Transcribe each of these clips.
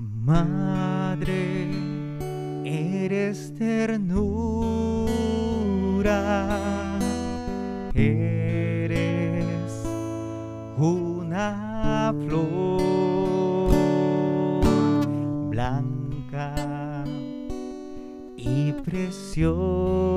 Madre, eres ternura, eres una flor blanca y preciosa,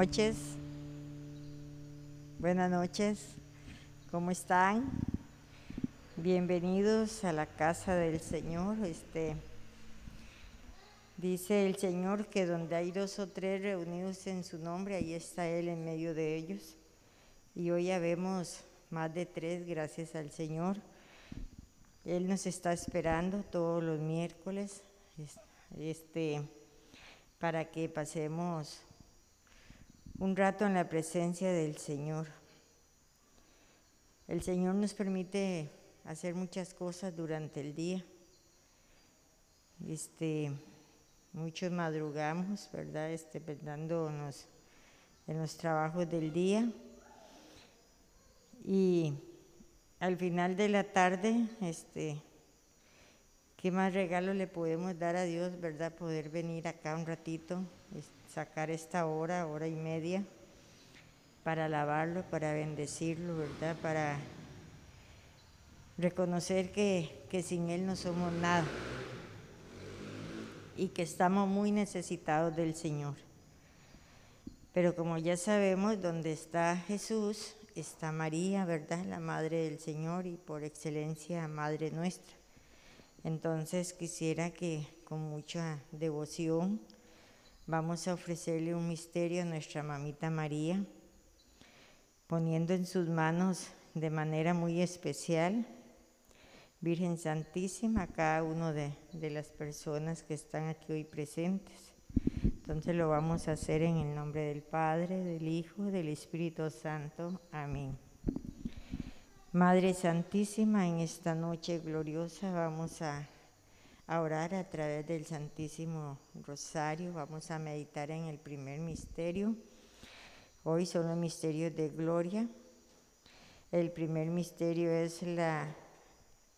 noches. Buenas noches. ¿Cómo están? Bienvenidos a la casa del Señor. Este dice el Señor que donde hay dos o tres reunidos en su nombre, ahí está Él en medio de ellos. Y hoy ya vemos más de tres, gracias al Señor. Él nos está esperando todos los miércoles. es- Este, para que pasemos un rato en la presencia del Señor. El Señor nos permite hacer muchas cosas durante el día. Este, muchos madrugamos, ¿verdad? Este, pensando en los, trabajos del día. Y al final de la tarde, este, ¿Qué más regalo le podemos dar a Dios, verdad? Poder venir acá un ratito, sacar esta hora, hora y media, para alabarlo, para bendecirlo, ¿verdad? Para reconocer que, que sin Él no somos nada y que estamos muy necesitados del Señor. Pero como ya sabemos, donde está Jesús, está María, ¿verdad? La Madre del Señor y por excelencia Madre nuestra. Entonces quisiera que con mucha devoción vamos a ofrecerle un misterio a nuestra mamita María, poniendo en sus manos de manera muy especial, Virgen Santísima, a cada uno de, de las personas que están aquí hoy presentes. Entonces lo vamos a hacer en el nombre del Padre, del Hijo, del Espíritu Santo. Amén. Madre Santísima, en esta noche gloriosa vamos a, a orar a través del Santísimo Rosario, vamos a meditar en el primer misterio. Hoy son los misterios de gloria. El primer misterio es la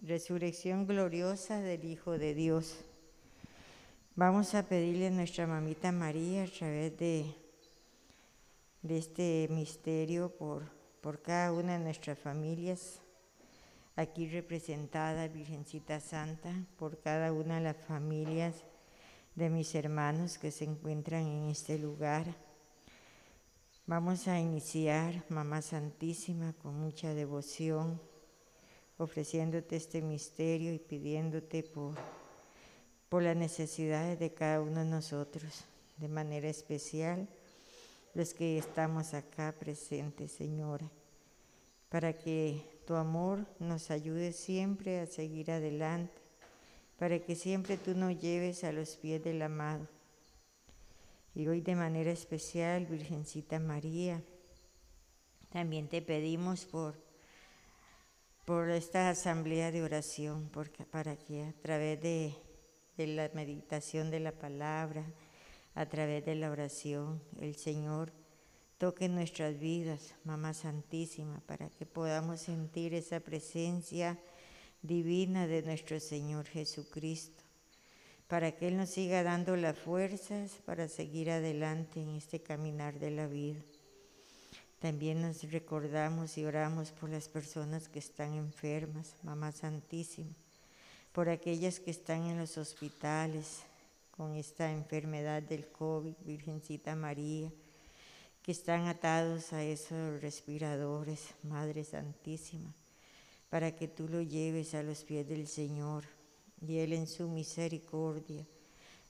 resurrección gloriosa del Hijo de Dios. Vamos a pedirle a nuestra mamita María a través de, de este misterio por, por cada una de nuestras familias, aquí representada, Virgencita Santa, por cada una de las familias de mis hermanos que se encuentran en este lugar. Vamos a iniciar, Mamá Santísima, con mucha devoción, ofreciéndote este misterio y pidiéndote por, por las necesidades de cada uno de nosotros, de manera especial los que estamos acá presentes, Señora, para que tu amor nos ayude siempre a seguir adelante, para que siempre tú nos lleves a los pies del amado. Y hoy de manera especial, Virgencita María, también te pedimos por, por esta asamblea de oración, porque, para que a través de, de la meditación de la palabra, a través de la oración, el Señor toque nuestras vidas, Mamá Santísima, para que podamos sentir esa presencia divina de nuestro Señor Jesucristo, para que Él nos siga dando las fuerzas para seguir adelante en este caminar de la vida. También nos recordamos y oramos por las personas que están enfermas, Mamá Santísima, por aquellas que están en los hospitales, con esta enfermedad del COVID, Virgencita María, que están atados a esos respiradores, Madre Santísima, para que tú lo lleves a los pies del Señor y Él en su misericordia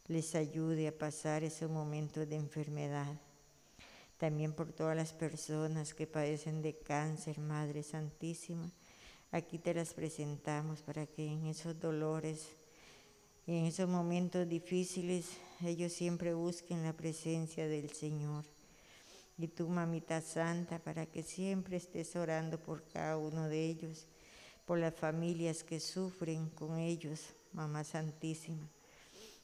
les ayude a pasar esos momentos de enfermedad. También por todas las personas que padecen de cáncer, Madre Santísima, aquí te las presentamos para que en esos dolores en esos momentos difíciles ellos siempre busquen la presencia del Señor. Y tú, mamita santa, para que siempre estés orando por cada uno de ellos, por las familias que sufren con ellos, mamá santísima,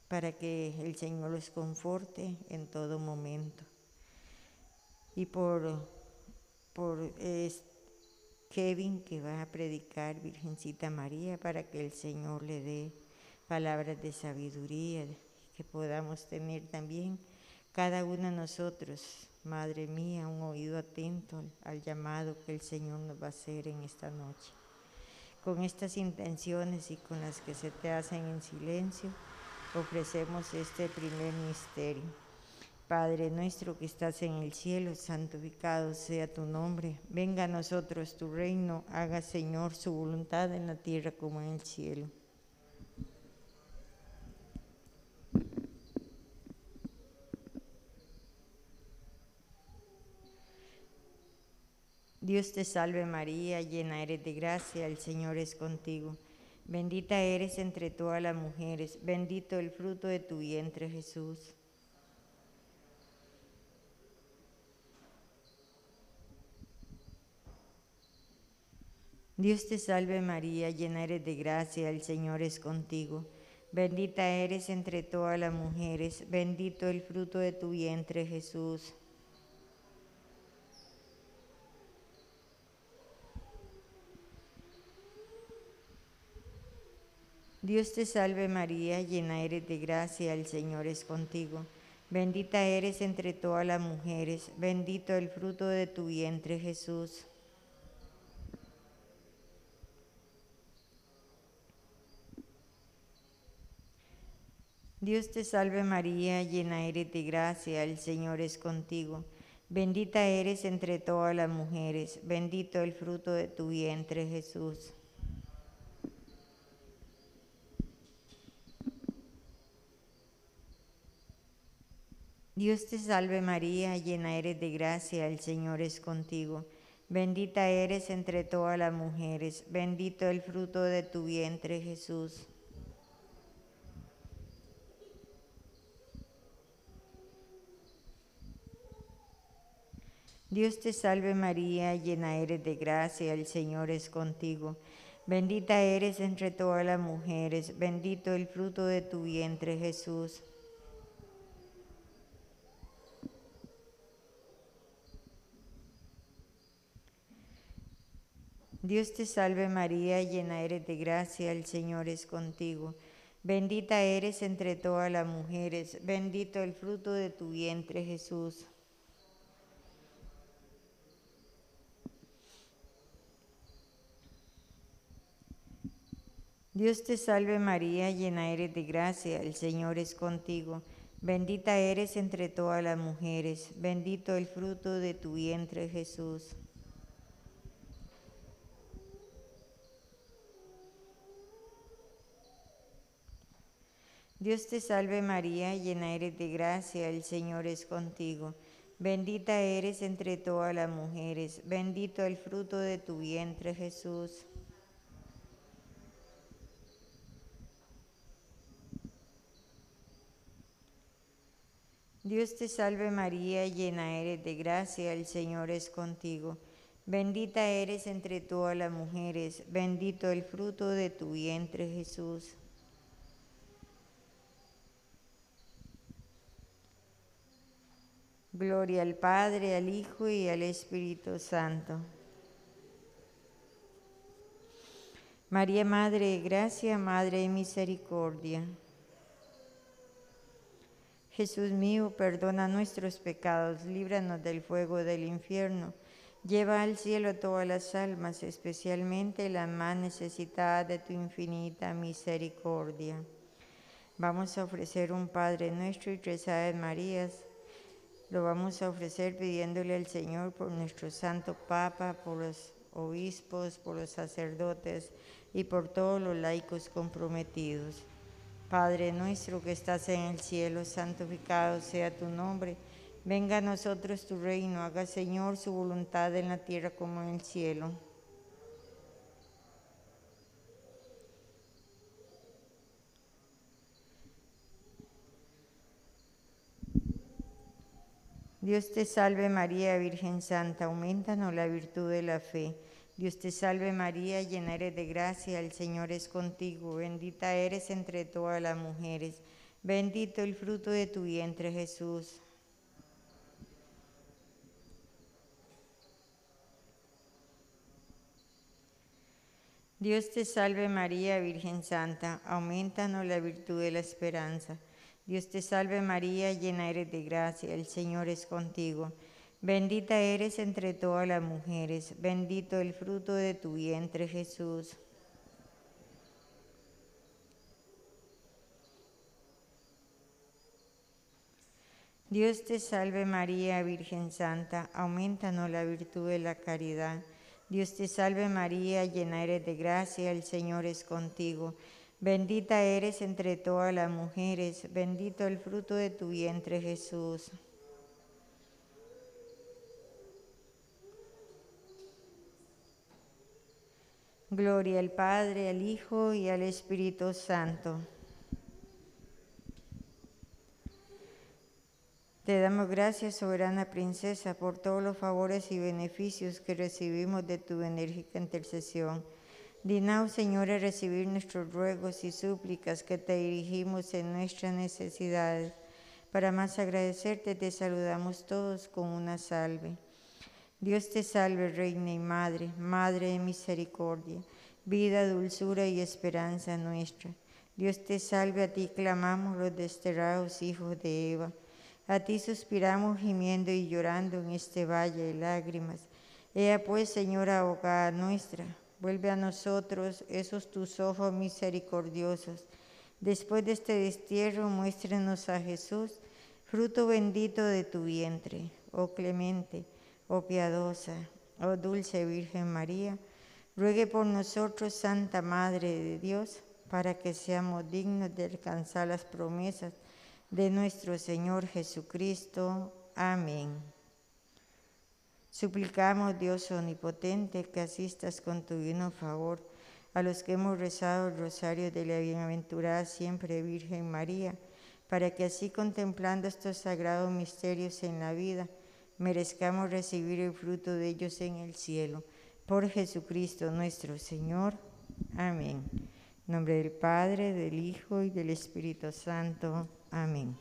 para que el Señor los conforte en todo momento. Y por, por Kevin que va a predicar Virgencita María, para que el Señor le dé palabras de sabiduría que podamos tener también cada uno de nosotros, Madre mía, un oído atento al, llamado que el Señor nos va a hacer en esta noche. Con estas intenciones y con las que se te hacen en silencio, ofrecemos este primer misterio. Padre nuestro que estás en el cielo, santificado sea tu nombre. Venga a nosotros tu reino, haga Señor su voluntad en la tierra como en el cielo. Dios te salve María, llena eres de gracia, el Señor es contigo. Bendita eres entre todas las mujeres, bendito el fruto de tu vientre Jesús. Dios te salve María, llena eres de gracia, el Señor es contigo. Bendita eres entre todas las mujeres, bendito el fruto de tu vientre Jesús. Dios te salve María, llena eres de gracia, el Señor es contigo. Bendita eres entre todas las mujeres, bendito el fruto de tu vientre Jesús. Dios te salve María, llena eres de gracia, el Señor es contigo. Bendita eres entre todas las mujeres, bendito el fruto de tu vientre Jesús. Dios te salve María, llena eres de gracia, el Señor es contigo. Bendita eres entre todas las mujeres, bendito el fruto de tu vientre Jesús. Dios te salve María, llena eres de gracia, el Señor es contigo. Bendita eres entre todas las mujeres, bendito el fruto de tu vientre Jesús. Dios te salve María, llena eres de gracia, el Señor es contigo. Bendita eres entre todas las mujeres, bendito el fruto de tu vientre Jesús. Dios te salve María, llena eres de gracia, el Señor es contigo. Bendita eres entre todas las mujeres, bendito el fruto de tu vientre Jesús. Dios te salve María, llena eres de gracia, el Señor es contigo. Bendita eres entre todas las mujeres, bendito el fruto de tu vientre Jesús. Dios te salve María, llena eres de gracia, el Señor es contigo. Bendita eres entre todas las mujeres, bendito el fruto de tu vientre Jesús. Gloria al Padre, al Hijo y al Espíritu Santo. María, Madre de Gracia, Madre de Misericordia. Jesús mío, perdona nuestros pecados, líbranos del fuego del infierno. Lleva al cielo todas las almas, especialmente las más necesitadas de tu infinita misericordia. Vamos a ofrecer un Padre nuestro y tres Aves Marías lo vamos a ofrecer pidiéndole al Señor por nuestro Santo Papa, por los obispos, por los sacerdotes y por todos los laicos comprometidos. Padre nuestro que estás en el cielo, santificado sea tu nombre. Venga a nosotros tu reino, haga Señor su voluntad en la tierra como en el cielo. Dios te salve María, Virgen Santa, aumentanos la virtud de la fe. Dios te salve María, llena eres de gracia, el Señor es contigo, bendita eres entre todas las mujeres, bendito el fruto de tu vientre Jesús. Dios te salve María, Virgen Santa, aumentanos la virtud de la esperanza. Dios te salve María, llena eres de gracia, el Señor es contigo. Bendita eres entre todas las mujeres, bendito el fruto de tu vientre Jesús. Dios te salve María, Virgen Santa, aumentanos la virtud de la caridad. Dios te salve María, llena eres de gracia, el Señor es contigo. Bendita eres entre todas las mujeres, bendito el fruto de tu vientre Jesús. Gloria al Padre, al Hijo y al Espíritu Santo. Te damos gracias, soberana princesa, por todos los favores y beneficios que recibimos de tu enérgica intercesión Dignaos, Señor, a recibir nuestros ruegos y súplicas que te dirigimos en nuestras necesidades. Para más agradecerte, te saludamos todos con una salve. Dios te salve, Reina y Madre, Madre de misericordia, vida, dulzura y esperanza nuestra. Dios te salve, a ti clamamos los desterrados hijos de Eva. A ti suspiramos gimiendo y llorando en este valle de lágrimas. Ea pues, Señora abogada nuestra, Vuelve a nosotros esos tus ojos misericordiosos. Después de este destierro, muéstrenos a Jesús, fruto bendito de tu vientre, oh clemente, oh piadosa, oh dulce Virgen María. Ruegue por nosotros, Santa Madre de Dios, para que seamos dignos de alcanzar las promesas de nuestro Señor Jesucristo. Amén. Suplicamos, Dios omnipotente, que asistas con tu divino favor a los que hemos rezado el rosario de la bienaventurada siempre Virgen María, para que así contemplando estos sagrados misterios en la vida, merezcamos recibir el fruto de ellos en el cielo. Por Jesucristo nuestro Señor. Amén. Nombre del Padre, del Hijo y del Espíritu Santo. Amén.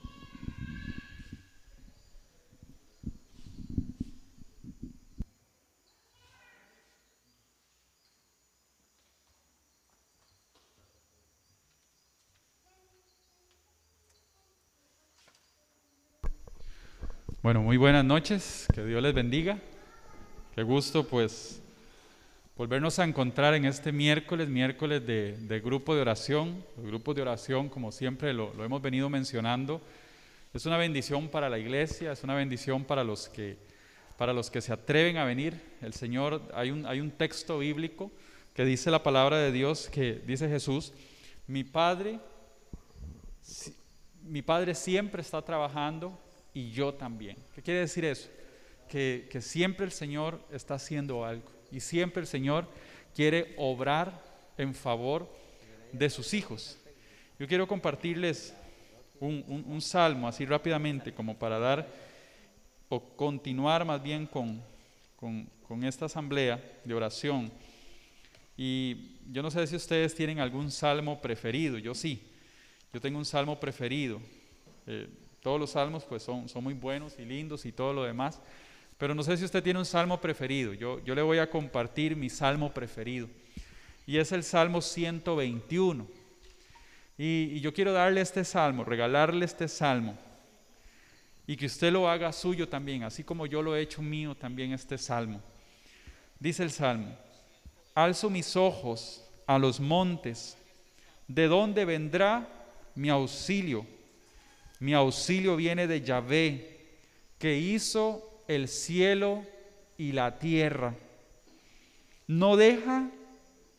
Bueno, muy buenas noches, que Dios les bendiga. Qué gusto pues volvernos a encontrar en este miércoles, miércoles de, grupo de oración. Los grupos de oración, como siempre lo, hemos venido mencionando, es una bendición para la iglesia, es una bendición para los que, para los que se atreven a venir. El Señor, hay un, hay un texto bíblico que dice la palabra de Dios, que dice Jesús, mi Padre, mi Padre siempre está trabajando y yo también. ¿Qué quiere decir eso? Que, que siempre el Señor está haciendo algo y siempre el Señor quiere obrar en favor de sus hijos. Yo quiero compartirles un, un- salmo así rápidamente como para dar o continuar más bien con, con, con esta asamblea de oración. Y yo no sé si ustedes tienen algún salmo preferido, yo sí, yo tengo un salmo preferido. Eh, todos los salmos pues son, son muy buenos y lindos y todo lo demás, pero no sé si usted tiene un salmo preferido. Yo, yo le voy a compartir mi salmo preferido y es el Salmo 121. Y, y yo quiero darle este salmo, regalarle este salmo y que usted lo haga suyo también, así como yo lo he hecho mío también este salmo. Dice el salmo, alzo mis ojos a los montes, ¿de dónde vendrá mi auxilio? Mi auxilio viene de Yahvé, que hizo el cielo y la tierra. No deja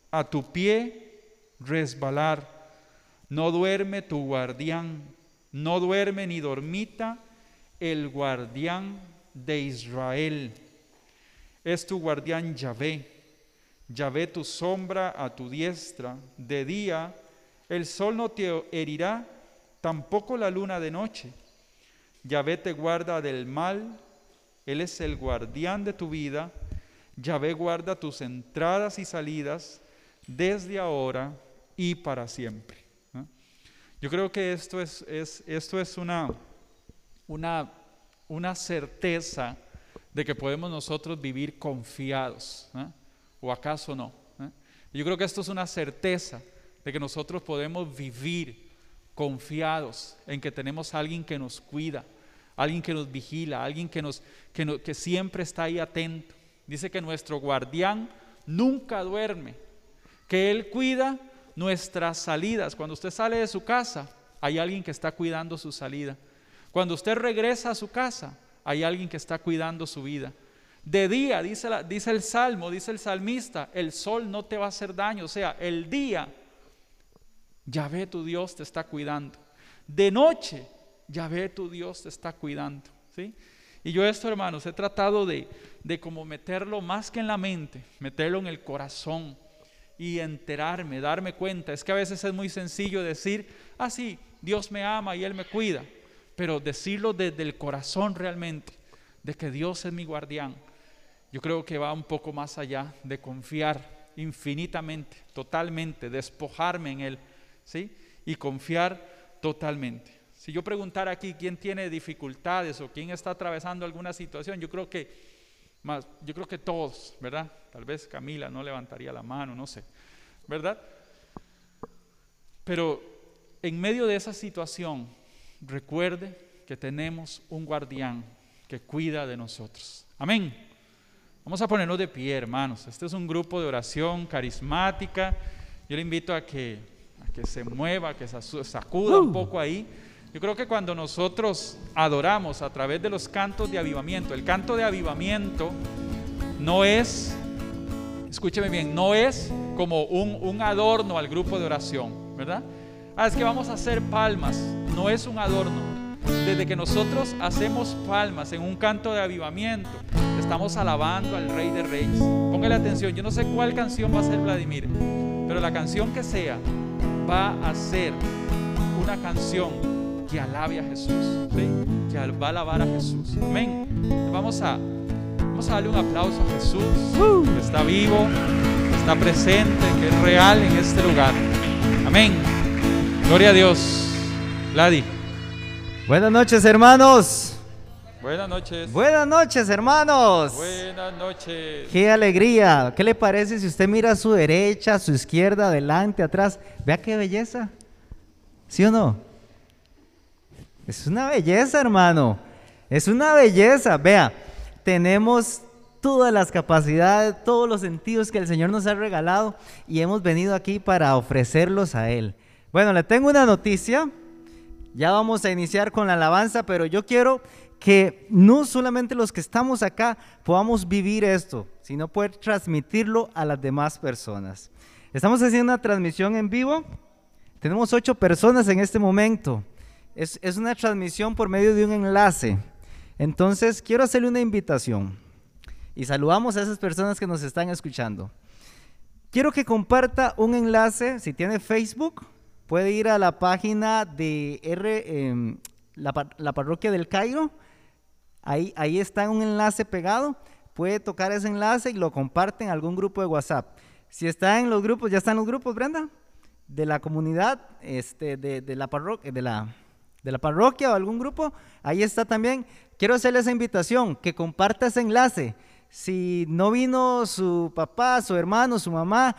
a tu pie resbalar, no duerme tu guardián, no duerme ni dormita el guardián de Israel. Es tu guardián Yahvé. Yahvé tu sombra a tu diestra. De día el sol no te herirá, tampoco la luna de noche. Yahvé te guarda del mal, Él es el guardián de tu vida. Yahvé guarda tus entradas y salidas desde ahora y para siempre. ¿no? Yo creo que esto es, es- esto es una, una, una certeza de que podemos nosotros vivir confiados. ¿O acaso no? ¿eh? Yo creo que esto es una certeza de que nosotros podemos vivir confiados en que tenemos a alguien que nos cuida, alguien que nos vigila, alguien que, nos, que, siempre está ahí atento. Dice que nuestro guardián nunca duerme, que Él cuida nuestras salidas. Cuando usted sale de su casa, hay alguien que está cuidando su salida. Cuando usted regresa a su casa, hay alguien que está cuidando su vida. De día, dice, dice el Salmo, dice el salmista, el sol no te va a hacer daño. O sea, el día, Yahvé tu Dios te está cuidando. De noche, Yahvé tu Dios te está cuidando. ¿sí? Y yo esto, hermanos, he tratado de, de como meterlo más que en la mente, meterlo en el corazón y enterarme, darme cuenta. Es que a veces es muy sencillo decir, ah, sí, Dios me ama y Él me cuida, pero decirlo desde el corazón realmente, de que Dios es mi guardián, yo creo que va un poco más allá de confiar infinitamente, totalmente, despojarme en Él, ¿sí? Y confiar totalmente. Si yo preguntara aquí quién tiene dificultades o quién está atravesando alguna situación, yo creo que más, yo creo que todos, ¿verdad? Tal vez Camila no levantaría la mano, no sé, ¿verdad? Pero en medio de esa situación, recuerde que tenemos un guardián que cuida de nosotros. Amén. Vamos a ponernos de pie, hermanos. Este es un grupo de oración carismática. Yo le invito a que, a que se mueva, que se sacuda un poco ahí. Yo creo que cuando nosotros adoramos a través de los cantos de avivamiento, el canto de avivamiento no es, escúcheme bien, no es como un, un adorno al grupo de oración, ¿verdad? Ah, es que vamos a hacer palmas, no es un adorno. Desde que nosotros hacemos palmas en un canto de avivamiento, estamos alabando al Rey de Reyes. Póngale atención, yo no sé cuál canción va a ser Vladimir, pero la canción que sea va a ser una canción que alabe a Jesús, ¿sí? que va a alabar a Jesús. Amén. Vamos a, vamos a darle un aplauso a Jesús, que está vivo, que está presente, que es real en este lugar. Amén. Gloria a Dios. Vladi. Buenas noches, hermanos. Buenas noches. Buenas noches, hermanos. Buenas noches. Qué alegría. ¿Qué le parece si usted mira a su derecha, a su izquierda, adelante, atrás? Vea qué belleza. ¿Sí o no? Es una belleza, hermano. Es una belleza. Vea, tenemos todas las capacidades, todos los sentidos que el Señor nos ha regalado y hemos venido aquí para ofrecerlos a Él. Bueno, le tengo una noticia. Ya vamos a iniciar con la alabanza, pero yo quiero que no solamente los que estamos acá podamos vivir esto, sino poder transmitirlo a las demás personas. Estamos haciendo una transmisión en vivo. Tenemos ocho personas en este momento. Es, es una transmisión por medio de un enlace. Entonces, quiero hacerle una invitación. Y saludamos a esas personas que nos están escuchando. Quiero que comparta un enlace, si tiene Facebook, puede ir a la página de R, em, la, la parroquia del Cairo. Ahí, ahí está un enlace pegado. Puede tocar ese enlace y lo comparte en algún grupo de WhatsApp. Si está en los grupos, ya están los grupos, Brenda, de la comunidad, este, de, de la parroquia, de la, de la parroquia o algún grupo, ahí está también. Quiero hacerle esa invitación, que comparta ese enlace. Si no vino su papá, su hermano, su mamá,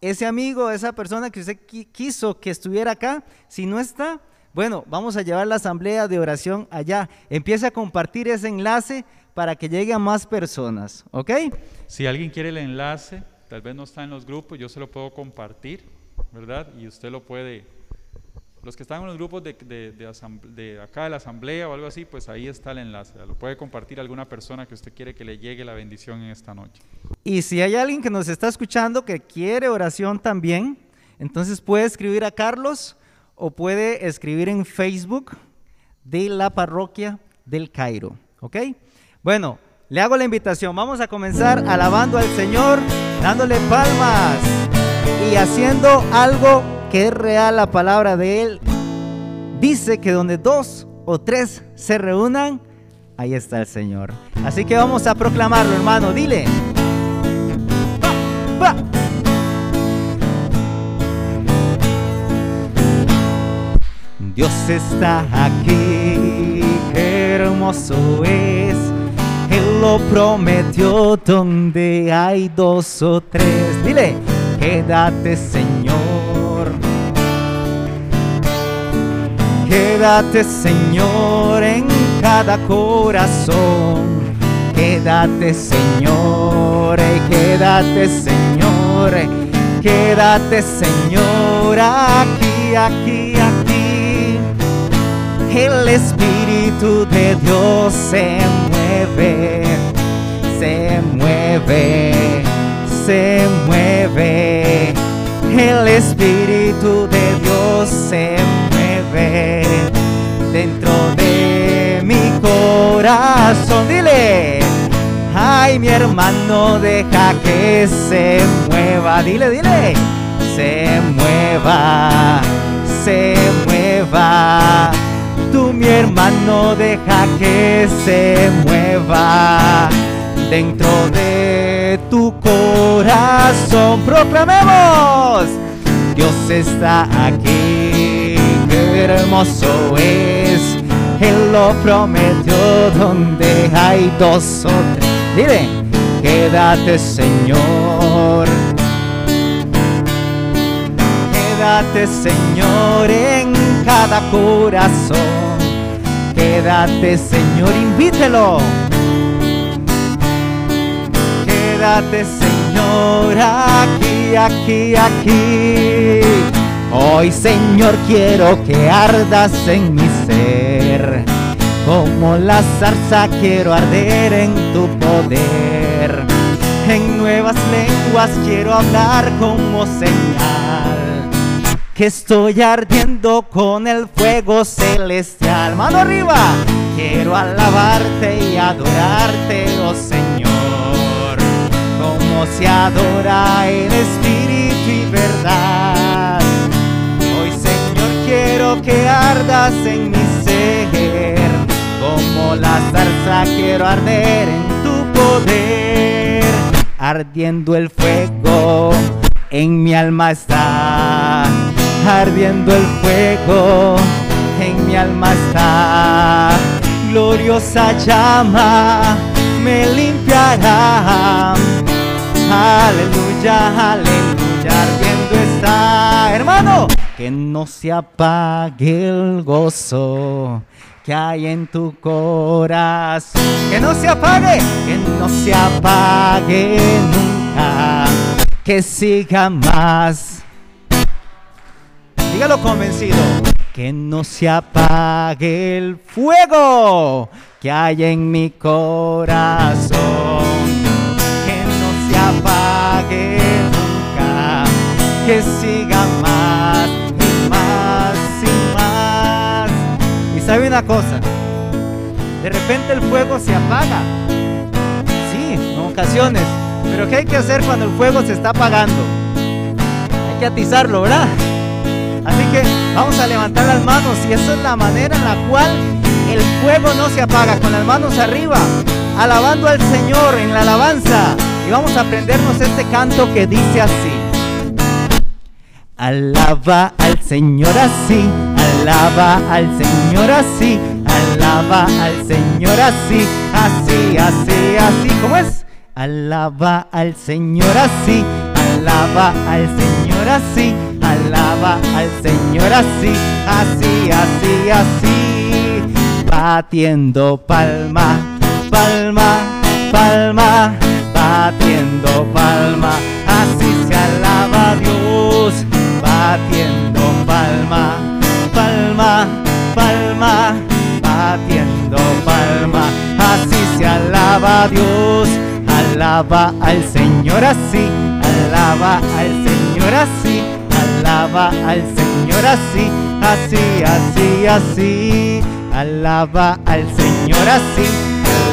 ese amigo, esa persona que usted qui- quiso que estuviera acá, si no está, bueno, vamos a llevar la asamblea de oración allá. Empiece a compartir ese enlace para que llegue a más personas, ¿ok? Si alguien quiere el enlace, tal vez no está en los grupos, yo se lo puedo compartir, ¿verdad? Y usted lo puede, los que están en los grupos de, de- de acá de la asamblea o algo así, pues ahí está el enlace, lo puede compartir a alguna persona que usted quiere que le llegue la bendición en esta noche. Y si hay alguien que nos está escuchando que quiere oración también, entonces puede escribir a Carlos o puede escribir en Facebook de la parroquia del Cairo, ¿ok? Bueno, le hago la invitación. Vamos a comenzar alabando al Señor, dándole palmas y haciendo algo que es real la palabra de Él. Dice que donde dos o tres se reúnan, ahí está el Señor. Así que vamos a proclamarlo, hermano. Dile. Va, va. Dios está aquí, qué hermoso es. Él lo prometió donde hay dos o tres. Dile, quédate Señor. Quédate Señor en cada corazón. Quédate Señor, quédate Señor, quédate Señor aquí, aquí. El Espíritu de Dios se mueve, se mueve, se mueve. El Espíritu de Dios se mueve dentro de mi corazón. Dile, ay mi hermano, deja que se mueva. Dile, dile, se mueva, se mueva. Mi hermano, deja que se mueva dentro de tu corazón. Proclamemos. Dios está aquí, qué hermoso es. Él lo prometió donde hay dos o tres. Dile, quédate Señor. Quédate Señor en cada corazón. Quédate Señor, invítelo. Quédate Señor aquí, aquí, aquí. Hoy Señor quiero que ardas en mi ser. Como la zarza quiero arder en tu poder. En nuevas lenguas quiero hablar como señal. Que estoy ardiendo con el fuego celestial. Mano arriba. Quiero alabarte y adorarte, oh Señor. Como se adora en espíritu y verdad. Hoy Señor quiero que ardas en mi ser. Como la zarza quiero arder en tu poder. Ardiendo el fuego en mi alma está. Ardiendo el fuego en mi alma está. Gloriosa llama me limpiará. Aleluya, aleluya, ardiendo está. Hermano, que no se apague el gozo que hay en tu corazón. Que no se apague, que no se apague nunca. Que siga más. Dígalo convencido. Que no se apague el fuego que hay en mi corazón. Que no se apague nunca. Que siga más y más y más. la cosa. De repente el fuego se apaga. Sí, en ocasiones. Pero ¿qué hay que hacer cuando el fuego se está apagando? Hay que atizarlo, ¿verdad? Así que vamos a levantar las manos y esa es la manera en la cual el fuego no se apaga, con las manos arriba, alabando al Señor en la alabanza. Y vamos a aprendernos este canto que dice así. Alaba al Señor así, alaba al Señor así, alaba al Señor así, así, así, así, ¿cómo es? Alaba al Señor así, alaba al Señor así, alaba al Señor así, así, así, así, batiendo palma, palma, palma, batiendo palma, así se alaba Dios, batiendo palma, palma, palma, batiendo palma, así se alaba Dios, alaba al Señor así, alaba al Señor así, alaba al Señor así, así, así, así, alaba al Señor así,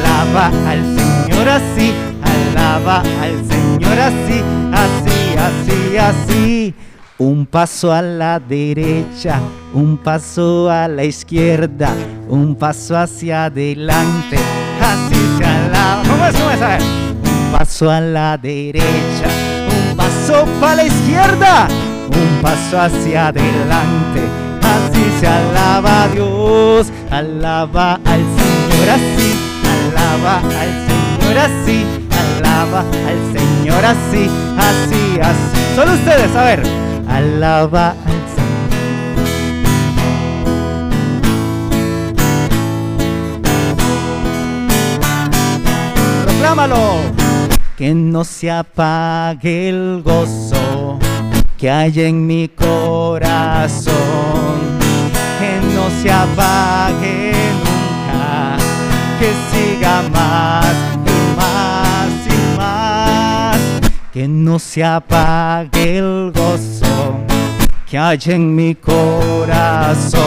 alaba al Señor así, alaba al Señor así, así, así, así. Un paso a la derecha, un paso a la izquierda, un paso hacia adelante, así se alaba. ¿Cómo es? ¿Cómo es? Un paso a la derecha, un paso para la izquierda, un paso hacia adelante, así se alaba Dios, alaba al Señor así, alaba al Señor así, alaba al Señor así, así, así. Solo ustedes, a ver, alaba al Señor. Proclámalo. Que no se apague el gozo que hay en mi corazón. Que no se apague nunca. Que siga más y más y más. Que no se apague el gozo que hay en mi corazón.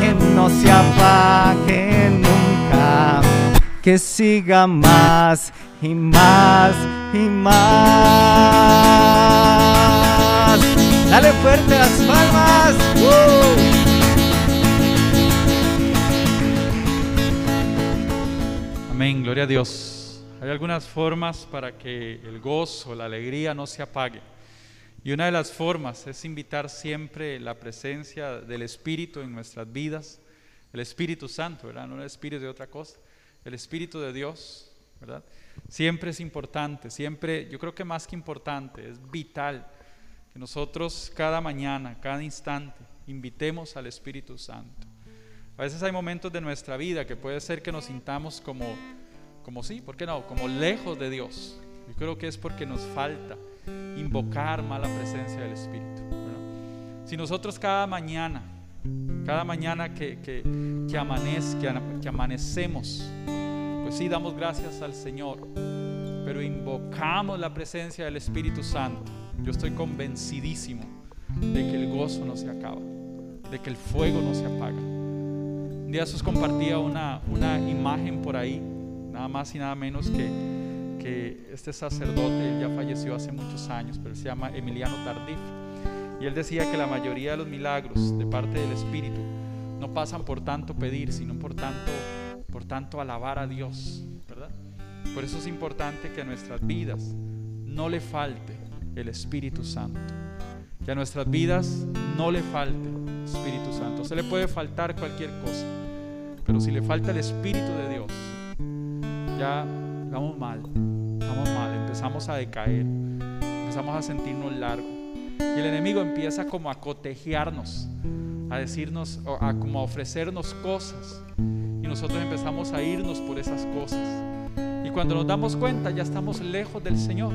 Que no se apague nunca que siga más y más y más. Dale fuerte las palmas. ¡Uh! Amén, gloria a Dios. Hay algunas formas para que el gozo, la alegría no se apague. Y una de las formas es invitar siempre la presencia del Espíritu en nuestras vidas, el Espíritu Santo, ¿verdad? No el Espíritu de otra cosa, el Espíritu de Dios, ¿verdad? Siempre es importante, siempre, yo creo que más que importante, es vital que nosotros cada mañana, cada instante, invitemos al Espíritu Santo. A veces hay momentos de nuestra vida que puede ser que nos sintamos como, como sí, ¿por qué no? Como lejos de Dios. Yo creo que es porque nos falta invocar más la presencia del Espíritu. Si nosotros cada mañana, cada mañana que, que, que, que amanecemos, pues sí damos gracias al Señor, pero invocamos la presencia del Espíritu Santo, yo estoy convencidísimo de que el gozo no se acaba, de que el fuego no se apaga. Un día Jesús compartía una, una imagen por ahí, nada más y nada menos que, que este sacerdote, él ya falleció hace muchos años, pero él se llama Emiliano Tardif. Y él decía que la mayoría de los milagros de parte del Espíritu no pasan por tanto pedir, sino por tanto, por tanto alabar a Dios, ¿verdad? Por eso es importante que a nuestras vidas no le falte el Espíritu Santo. Que a nuestras vidas no le falte el Espíritu Santo. Se le puede faltar cualquier cosa, pero si le falta el Espíritu de Dios, ya vamos mal, estamos mal, empezamos a decaer, empezamos a sentirnos largos. Y el enemigo empieza como a cotejearnos, a decirnos, a como a ofrecernos cosas. Y nosotros empezamos a irnos por esas cosas. Cuando nos damos cuenta ya estamos lejos del Señor,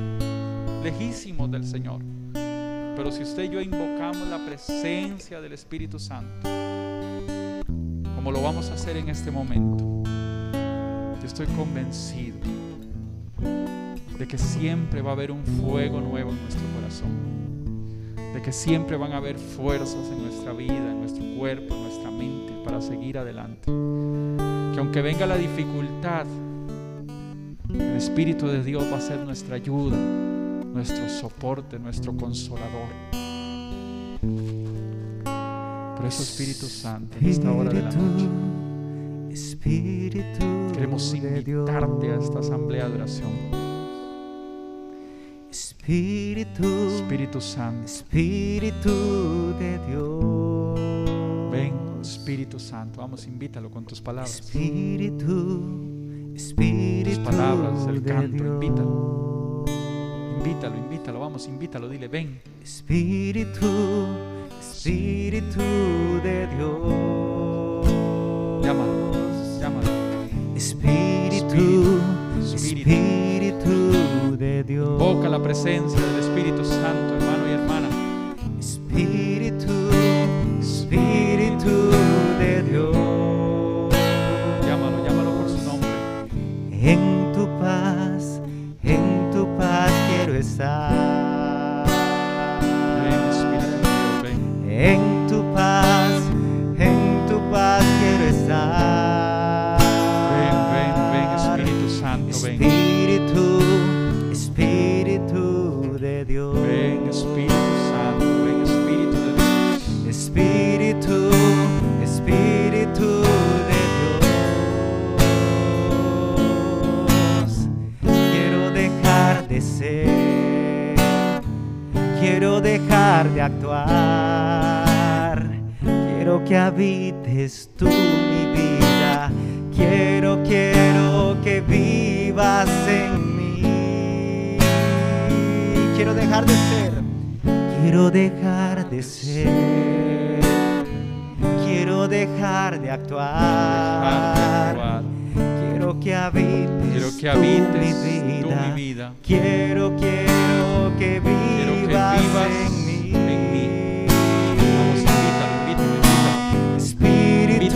lejísimos del Señor. Pero si usted y yo invocamos la presencia del Espíritu Santo, como lo vamos a hacer en este momento, yo estoy convencido de que siempre va a haber un fuego nuevo en nuestro corazón. de que siempre van a haber fuerzas en nuestra vida, en nuestro cuerpo, en nuestra mente para seguir adelante. Que aunque venga la dificultad, el Espíritu de Dios va a ser nuestra ayuda, nuestro soporte, nuestro consolador. Por eso Espíritu Santo, en esta hora de la noche, Espíritu queremos invitarte a esta asamblea de oración. Espíritu, Espíritu Santo, Espíritu de Dios. ven, Espíritu Santo, vamos, invítalo con tus palabras. Espíritu, Espíritu Tus palabras, el canto, Dios. invítalo. Invítalo, invítalo, vamos, invítalo, dile, ven. Espíritu, Espíritu de Dios. Llámalo, llámalo. Espíritu, Espíritu. Espíritu de Dios. Invoca la presencia del Espíritu Santo, hermano y hermana. Espíritu, Espíritu quiero actuar. Quiero que habites tú mi vida. Quiero, quiero que vivas en mí. Quiero dejar de ser. Quiero dejar de ser. Quiero dejar de actuar. Quiero que habites, Quiero que tú habites mi tú vida. mi vida. Quiero, quiero que Quiero que vivas, vivas en mí.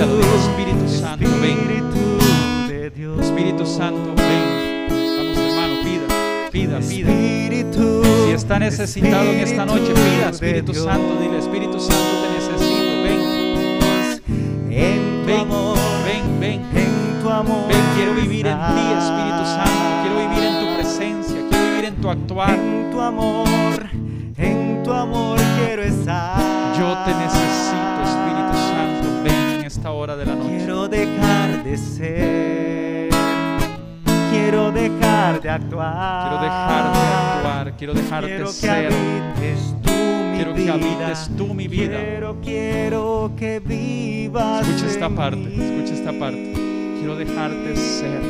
Espíritu, Santo, ven. Espíritu de Dios. Espíritu Santo, ven. Vamos, hermano, pida, pida, pida. Espíritu, Si está necesitado en esta noche, pida, Espíritu. Santo, dile, Espíritu Santo, te necesito, ven, En tu ven, amor, ven, ven. en tu amor. Ven, quiero vivir en ti. Espíritu Santo. Quiero vivir en tu presencia. Quiero vivir en tu actuar. En tu amor, en tu amor quiero estar. Yo te necesito, Espíritu hora de la noche. Quiero dejar de ser. Quiero dejar de actuar. Quiero dejarte actuar. Quiero Quiero que ser. tú Quiero que habites tú mi vida. Quiero, quiero que vivas. Escucha esta parte. mí. Escucha esta parte. Quiero dejarte ser.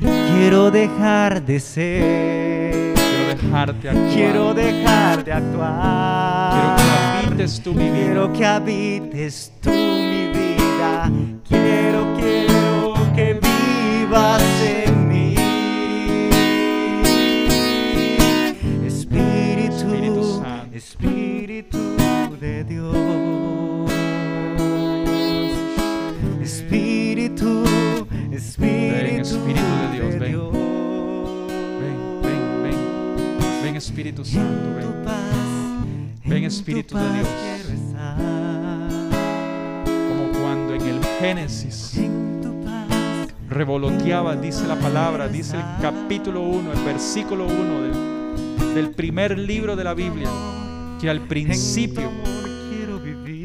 Quiero dejar de ser. Quiero dejarte actuar. Quiero dejar de Quiero actuar. que habites tú mi vida. Quiero que habites tú mi vida. Quiero, que vivas en mí. Espíritu, Espíritu Santo. Espíritu de Dios. Espíritu, Espíritu, de Dios, ven. Ven, ven, ven. Espíritu Santo. En Ven. Ven, en tu Espíritu de Dios. Génesis revoloteaba, dice la palabra, dice el capítulo 1, el versículo 1 del, del primer libro de la Biblia, que al principio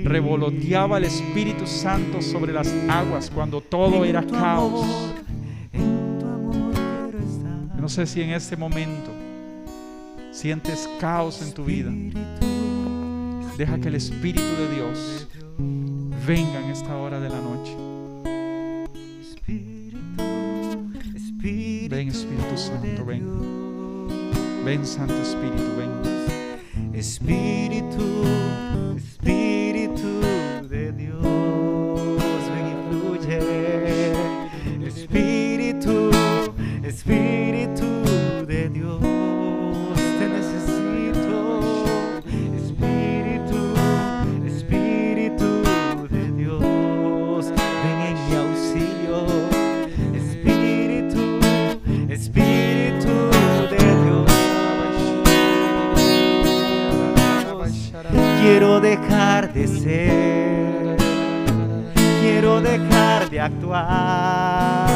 revoloteaba el Espíritu Santo sobre las aguas cuando todo era caos. no sé si en este momento sientes caos en tu vida. Deja que el Espíritu de Dios venga en esta hora de la noche. Espíritu, Espíritu Ven, Espíritu Santo, ven. Ven, Santo Espíritu, ven. Espíritu, Espíritu de Dios, ven y fluye. Espíritu, Espíritu actuar.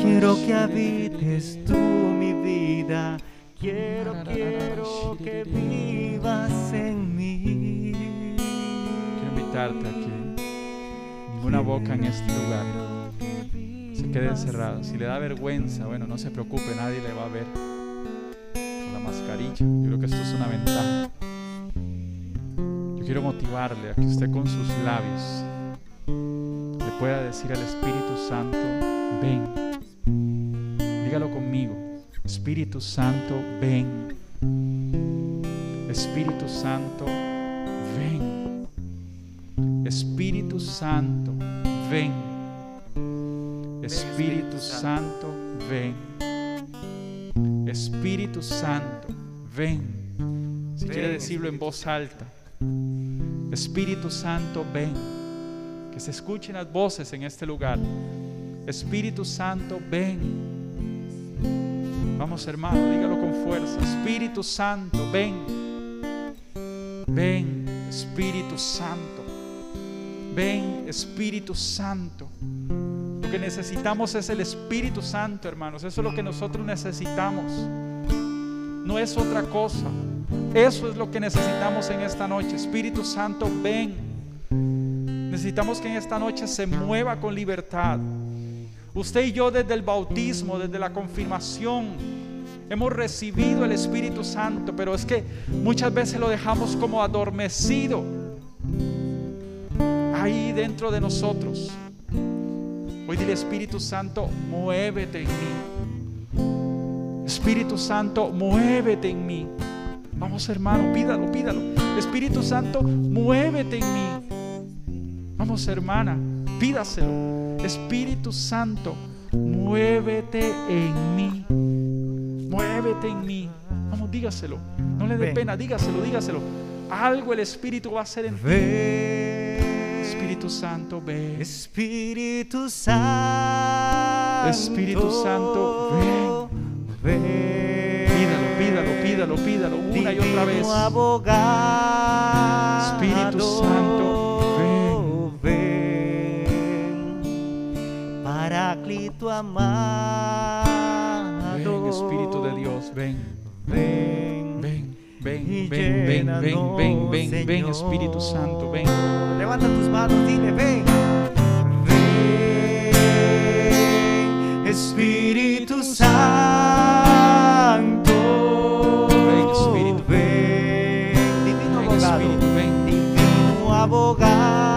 Quiero que habites tú mi vida. Quiero, quiero que vivas en mí. Quiero invitarte a que ninguna boca en este lugar se quede encerrada. Si le da vergüenza, bueno, no se preocupe, nadie le va a ver con la mascarilla. Yo creo que esto es una ventaja. Yo quiero motivarle a que usted con sus labios pueda decir al Espíritu Santo, ven. Dígalo conmigo. Espíritu Santo, ven. Espíritu Santo, ven. Espíritu Santo, ven. Espíritu Santo, ven. Espíritu Santo, ven. Si quiere decirlo en voz alta. Espíritu Santo, ven. Que se escuchen las voces en este lugar. Espíritu Santo, ven. Vamos hermano, dígalo con fuerza. Espíritu Santo, ven. Ven, Espíritu Santo. Ven, Espíritu Santo. Lo que necesitamos es el Espíritu Santo, hermanos. Eso es lo que nosotros necesitamos. No es otra cosa. Eso es lo que necesitamos en esta noche. Espíritu Santo, ven. Necesitamos que en esta noche se mueva con libertad. Usted y yo desde el bautismo, desde la confirmación, hemos recibido el Espíritu Santo, pero es que muchas veces lo dejamos como adormecido ahí dentro de nosotros. Hoy dile Espíritu Santo, muévete en mí. Espíritu Santo, muévete en mí. Vamos hermano, pídalo, pídalo. Espíritu Santo, muévete en mí. Vamos hermana, pídaselo. Espíritu Santo, muévete en mí. Muévete en mí. Vamos, dígaselo. No le dé Ven. pena, dígaselo, dígaselo. Algo el Espíritu va a hacer en ti. Ven, Espíritu Santo, ven. Espíritu Santo. Espíritu Santo, ven. Pídalo, pídalo, pídalo, pídalo una y otra vez. Espíritu Santo, Paráclito amado. Ven, Espíritu de Dios, ven. Ven. Ven, ven, ven, ven, ven, ven, ven. Espíritu Santo, ven. Levanta tus manos, dile, ven. Ven, Espíritu Santo. Ven, Espíritu. Ven, divino Ven, abogado. Espíritu, ven. Divino abogado.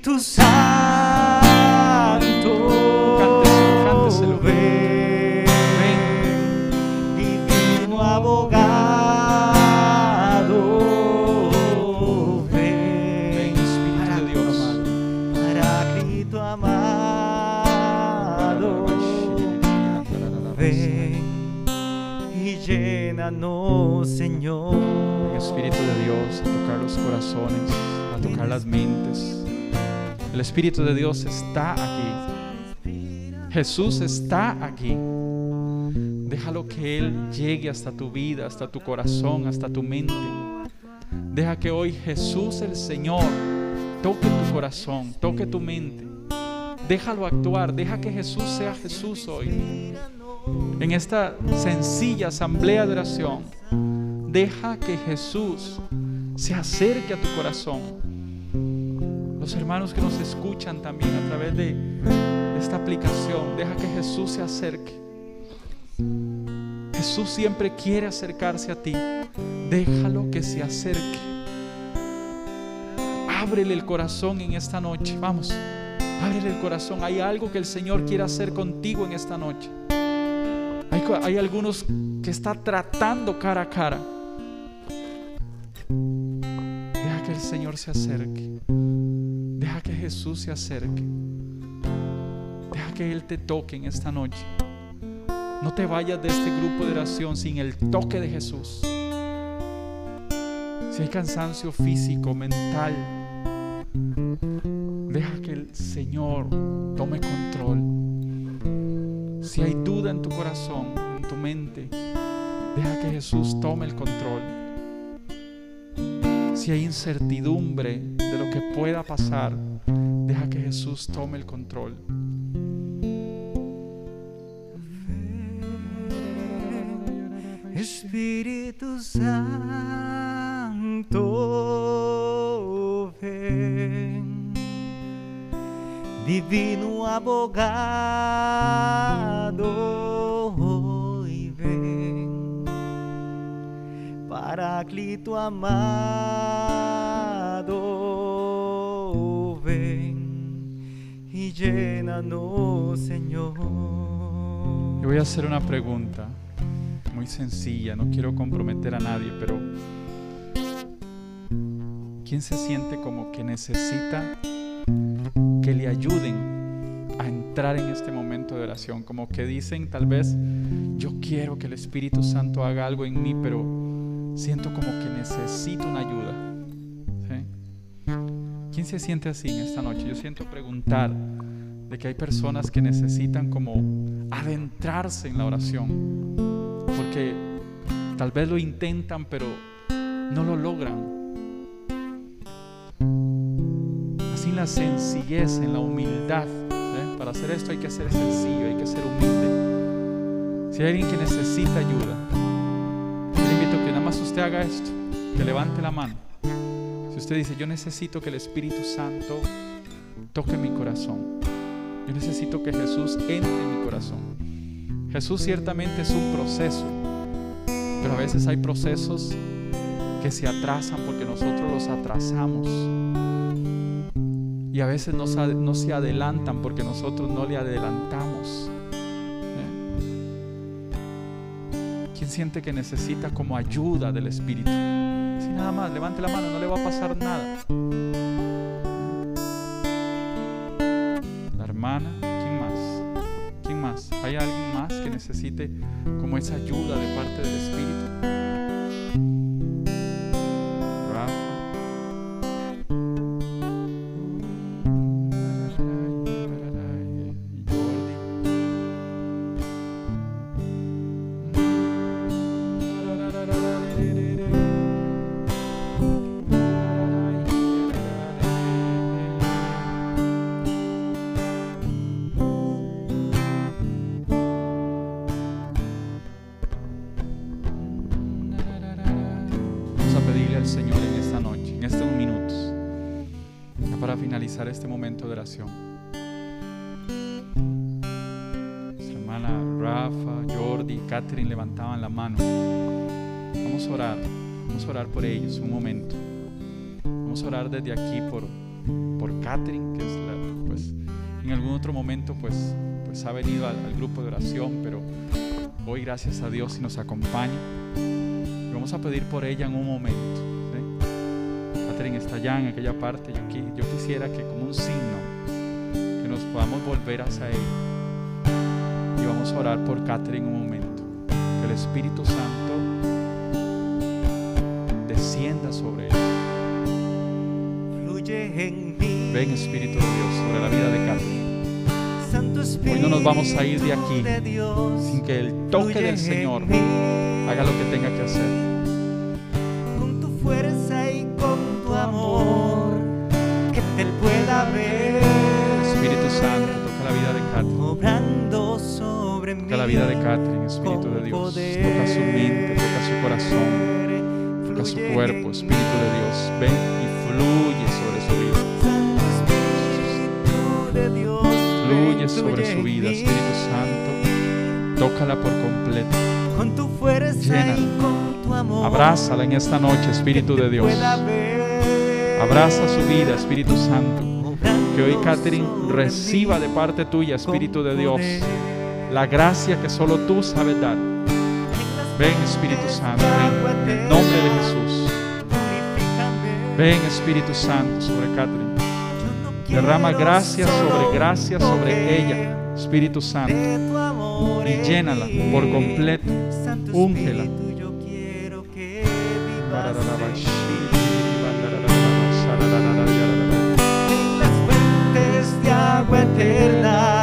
Espíritu Santo. Cánteselo, cánteselo. Ven, divino abogado. Ven, Ven, Espíritu de Dios. Paráclito amado, ven y llénanos, Señor. Ven, Espíritu de Dios, a tocar los corazones, a tocar las mentes. El Espíritu de Dios está aquí. Jesús está aquí. Déjalo que Él llegue hasta tu vida, hasta tu corazón, hasta tu mente. Deja que hoy Jesús el Señor toque tu corazón, toque tu mente. Déjalo actuar, deja que Jesús sea Jesús hoy. En esta sencilla asamblea de oración, deja que Jesús se acerque a tu corazón. Hermanos que nos escuchan también a través de, esta aplicación, deja que Jesús se acerque. Jesús siempre quiere acercarse a ti. Déjalo que se acerque. Ábrele el corazón en esta noche. Vamos, ábrele el corazón. Hay algo que el Señor quiere hacer contigo en esta noche. Hay, hay algunos que está tratando cara a cara. Deja que el Señor se acerque. Deja que Jesús se acerque. Deja que Él te toque en esta noche. No te vayas de este grupo de oración sin el toque de Jesús. Si hay cansancio físico, mental, deja que el Señor tome control. Si hay duda en tu corazón, en tu mente, deja que Jesús tome el control. Si hay incertidumbre de lo que pueda pasar, deja que Jesús tome el control. Espíritu Santo, ven, divino abogado, hoy ven, Paráclito amado, llénanos, Señor. Yo voy a hacer una pregunta muy sencilla, no quiero comprometer a nadie, pero ¿quién se siente como que necesita que le ayuden a entrar en este momento de oración? Como que dicen tal vez, yo quiero que el Espíritu Santo haga algo en mí, pero siento como que necesito una ayuda. ¿Quién se siente así en esta noche? Yo siento preguntar de que hay personas que necesitan como adentrarse en la oración porque tal vez lo intentan, pero no lo logran. Así la sencillez, en la humildad. ¿eh? Para hacer esto hay que ser sencillo, hay que ser humilde. Si hay alguien que necesita ayuda, le invito a que nada más usted haga esto, que levante la mano. Usted dice, yo necesito que el Espíritu Santo toque mi corazón. Yo necesito que Jesús entre en mi corazón. Jesús ciertamente es un proceso, pero a veces hay procesos que se atrasan porque nosotros los atrasamos. Y a veces no, se adelantan porque nosotros no le adelantamos. ¿Eh? ¿Quién siente que necesita como ayuda del Espíritu? Nada más, levante la mano, no le va a pasar nada. La hermana. ¿Hay alguien más que necesite como esa ayuda de parte del Espíritu? Desde aquí por, por Catherine, que es la, pues, en algún otro momento pues, pues ha venido al, grupo de oración, pero hoy gracias a Dios y nos acompaña. vamos a pedir por ella en un momento está allá en aquella parte, yo, yo quisiera que como un signo, que nos podamos volver hacia Él. Y vamos a orar por Catherine un momento. Que el Espíritu Santo descienda sobre él. Fluye en mí. Ven Espíritu de Dios sobre la vida de Catherine. Hoy no nos vamos a ir de aquí sin que el toque del Señor haga lo que tenga que hacer. Toca la vida de Catherine, Espíritu de Dios. Toca su mente, toca su corazón, toca su cuerpo, Espíritu de Dios. Ven su vida, Espíritu Santo. Tócala por completo. Con tu fuerza amor. Abrázala en esta noche, Espíritu de Dios. Abraza su vida, Espíritu Santo. Que hoy Catherine reciba de parte tuya, Espíritu de Dios la gracia que solo tú sabes dar. Ven Espíritu Santo, ven en nombre de Jesús. Ven Espíritu Santo sobre Catherine. Derrama gracia sobre gracia sobre ella, Espíritu Santo. Y llénala por completo. Úngela. Espíritu, yo quiero que vivas en las fuentes de agua eterna,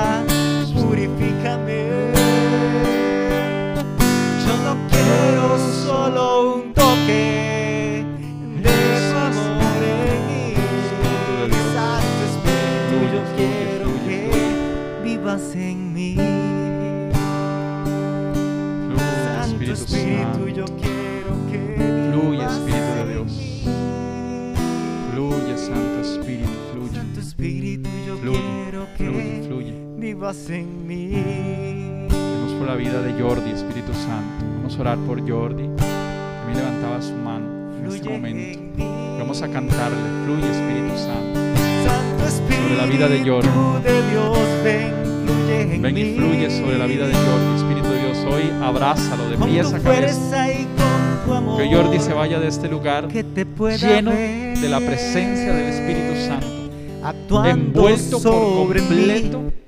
vivas en mí. Vamos por la vida de Jordi, Espíritu Santo. Vamos a orar por Jordi. También levantaba su mano en este momento. en. Vamos a cantarle. Fluye, Espíritu Santo. Santo Espíritu la vida de Jordi. de Dios, ven, fluye en Ven y fluye sobre la vida de Jordi, Espíritu de Dios. Hoy abrázalo de pies a cabeza. amor. Que Jordi se vaya de este lugar que te lleno ver, de la presencia del Espíritu Santo. Envuelto por sobre mí completo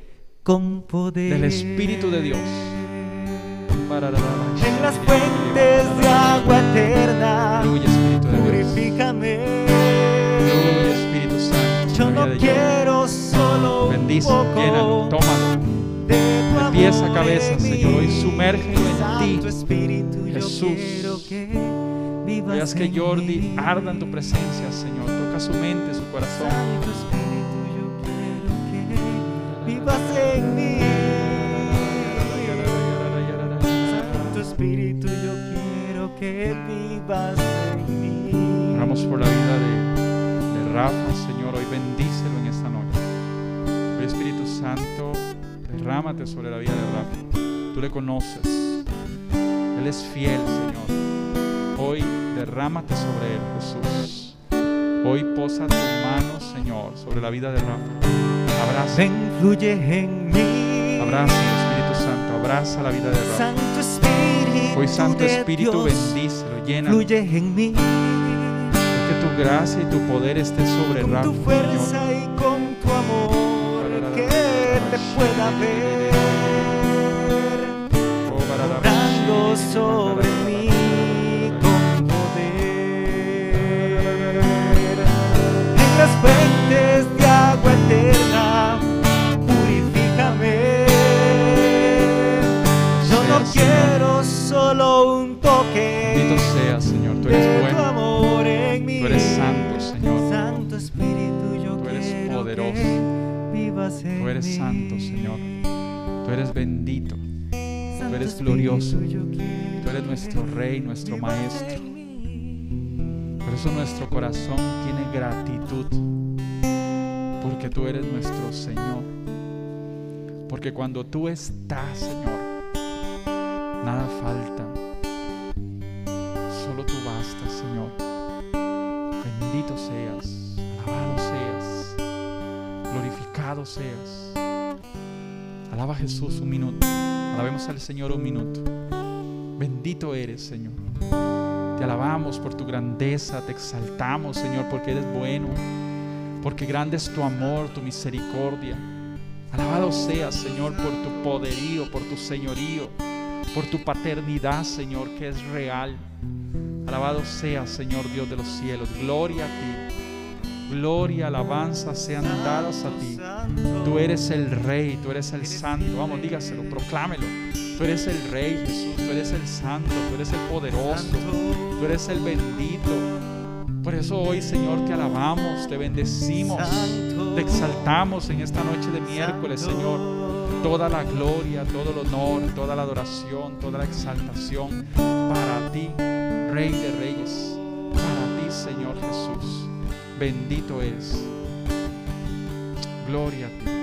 con poder del Espíritu de Dios. En las fuentes de agua eterna, Fluye, Espíritu de Dios. purifícame. Fluye, Espíritu Santo. Yo no quiero solo un Bendice, poco llénalo, tómalo. de pies a cabeza. Señor. Hoy sumérgelo en ti. Espíritu, Jesús. Veas que Jordi arda en tu presencia, Señor. Toca su mente, su corazón. Vivas en mí. Santo Espíritu, yo quiero que vivas en mí. Oramos por la vida de, de Rafa, Señor. Hoy bendícelo en esta noche. Hoy, Espíritu Santo, derrámate sobre la vida de Rafa. Tú le conoces. Él es fiel, Señor. Hoy derrámate sobre él, Jesús. Hoy posa tus manos, Señor, sobre la vida de Rafa. Abraza, Ven, fluye en mí. abraza, Espíritu Santo. Abraza la vida de Rafa. Santo Espíritu, Hoy, Santo Espíritu, bendícelo, llénalo. fluye en mí. Que tu gracia y tu poder esté sobre Con Rafa, tu Señor. fuerza y con tu amor, que te pueda ver. Obrando sobre mí con poder. En las fuentes quiero solo un toque Bendito seas, Señor. Tú eres bueno. amor en mí. Tú eres santo, Señor. Santo Espíritu, yo Tú eres poderoso. Tú eres santo, Señor. Tú eres bendito. Santo eres glorioso. Tú eres nuestro Rey, nuestro Maestro. Por eso nuestro corazón tiene gratitud. Porque tú eres nuestro Señor. Porque cuando tú estás, Señor, nada falta. Solo tú bastas, Señor. Bendito seas, alabado seas, glorificado seas. Alaba Jesús un minuto. Alabemos al Señor un minuto. Bendito eres, Señor. Te alabamos por tu grandeza, te exaltamos, Señor, porque eres bueno, porque grande es tu amor, tu misericordia. Alabado seas, Señor, por tu poderío, por tu señorío, por tu paternidad, Señor, que es real. Alabado seas, Señor Dios de los cielos. Gloria a ti. Gloria, alabanza sean dadas a ti. Tú eres el rey, tú eres el santo. Vamos, dígaselo, proclámelo. Tú eres el rey, Jesús. Tú eres el santo, tú eres el poderoso. Tú eres el bendito. Por eso hoy, Señor, te alabamos, te bendecimos, te exaltamos en esta noche de miércoles. Señor. Toda la gloria, todo el honor, toda la adoración, toda la exaltación para ti, Rey de Reyes. Para ti, Señor Jesús. Bendito eres. Gloria a ti.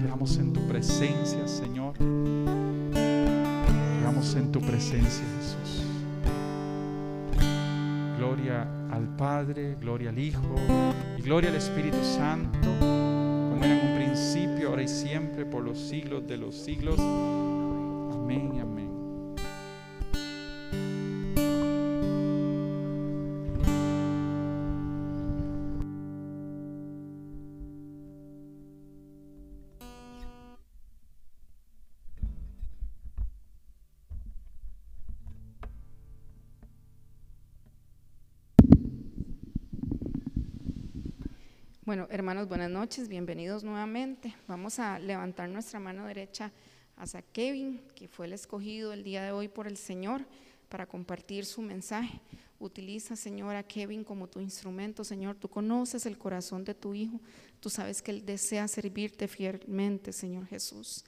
Quedamos en tu presencia, Señor. Quedamos en tu presencia, Jesús. Gloria al Padre, gloria al Hijo y gloria al Espíritu Santo, era en un principio, ahora y siempre, por los siglos de los siglos. Amén amén. Bueno, hermanos, buenas noches, bienvenidos nuevamente. Vamos a levantar nuestra mano derecha hacia Kevin, que fue el escogido el día de hoy por el Señor para compartir su mensaje. Utiliza, Señor, a Kevin como tu instrumento, Señor. Tú conoces el corazón de tu hijo. Tú sabes que él desea servirte fielmente, Señor Jesús.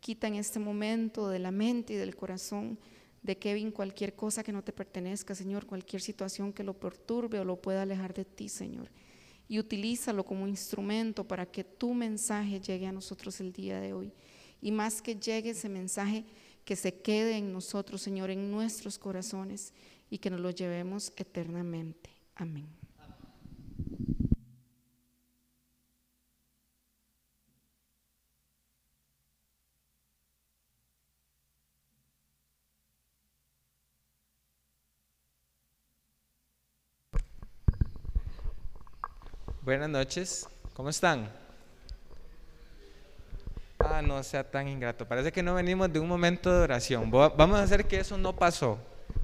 Quita en este momento de la mente y del corazón de Kevin cualquier cosa que no te pertenezca, Señor, cualquier situación que lo perturbe o lo pueda alejar de ti, Señor y utilízalo como instrumento para que tu mensaje llegue a nosotros el día de hoy. Y más que llegue ese mensaje, que se quede en nosotros, Señor, en nuestros corazones y que nos lo llevemos eternamente. Amén. Buenas noches, ¿cómo están? Ah, no sea tan ingrato. Parece que no venimos de un momento de oración. Vamos a hacer que eso no pasó.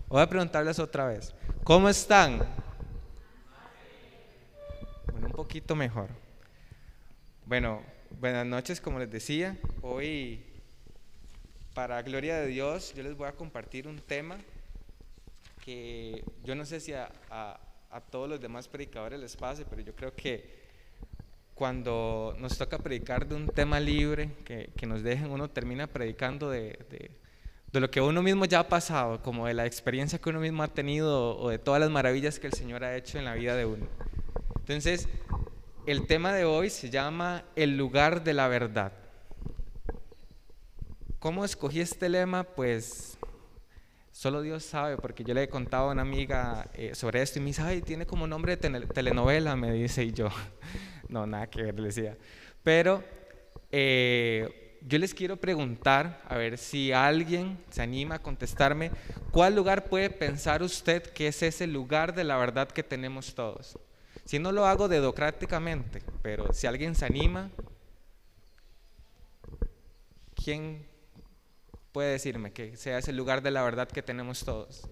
Voy a preguntarles otra vez. ¿Cómo están? Bueno, un poquito mejor. Bueno, buenas noches, como les decía. Hoy, para gloria de Dios, yo les voy a compartir un tema que yo no sé si a a todos los demás predicadores les pase, pero yo creo que cuando nos toca predicar de un tema libre, que, que nos dejen, uno termina predicando de, de, de, lo que uno mismo ya ha pasado, como de la experiencia que uno mismo ha tenido o de todas las maravillas que el Señor ha hecho en la vida de uno. Entonces, el tema de hoy se llama el lugar de la verdad. ¿Cómo escogí este lema? Pues Solo Dios sabe, porque yo le he contado a una amiga eh, sobre esto y me dice, ay, tiene como nombre de telenovela, me dice, y yo, no, nada que ver, le decía. Pero eh, yo les quiero preguntar, a ver si alguien se anima a contestarme, ¿cuál lugar puede pensar usted que es ese lugar de la verdad que tenemos todos? Si no lo hago dedocráticamente, pero si alguien se anima, ¿quién puede decirme que sea ese lugar de la verdad que tenemos todos?